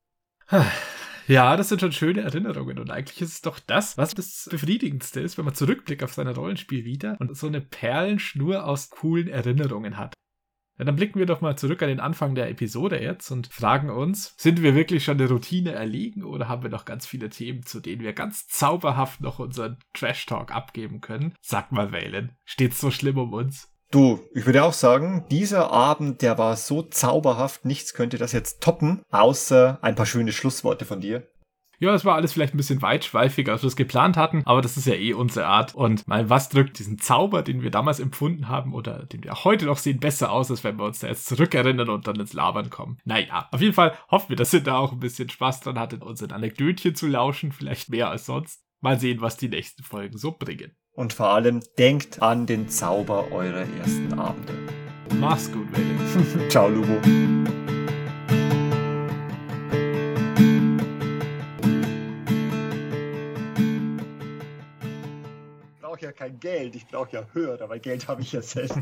Ja, das sind schon schöne Erinnerungen. Und eigentlich ist es doch das, was das Befriedigendste ist, wenn man zurückblickt auf sein Rollenspiel wieder und so eine Perlenschnur aus coolen Erinnerungen hat. Ja, dann blicken wir doch mal zurück an den Anfang der Episode jetzt und fragen uns, sind wir wirklich schon der Routine erlegen oder haben wir noch ganz viele Themen, zu denen wir ganz zauberhaft noch unseren Trash-Talk abgeben können? Sag mal, Valen, steht's so schlimm um uns? Du, ich würde auch sagen, dieser Abend, der war so zauberhaft, nichts könnte das jetzt toppen, außer ein paar schöne Schlussworte von dir. Ja, es war alles vielleicht ein bisschen weitschweifiger, als wir es geplant hatten, aber das ist ja eh unsere Art. Und mal was drückt diesen Zauber, den wir damals empfunden haben oder den wir heute noch sehen, besser aus, als wenn wir uns da jetzt zurückerinnern und dann ins Labern kommen. Naja, auf jeden Fall hoffen wir, dass ihr da auch ein bisschen Spaß dran hattet, unseren Anekdötchen zu lauschen, vielleicht mehr als sonst. Mal sehen, was die nächsten Folgen so bringen. Und vor allem denkt an den Zauber eurer ersten Abende. Mach's gut, Welle. Ciao, Lubo. Ich brauche ja kein Geld, ich brauche ja Hörer, weil Geld habe ich ja selber.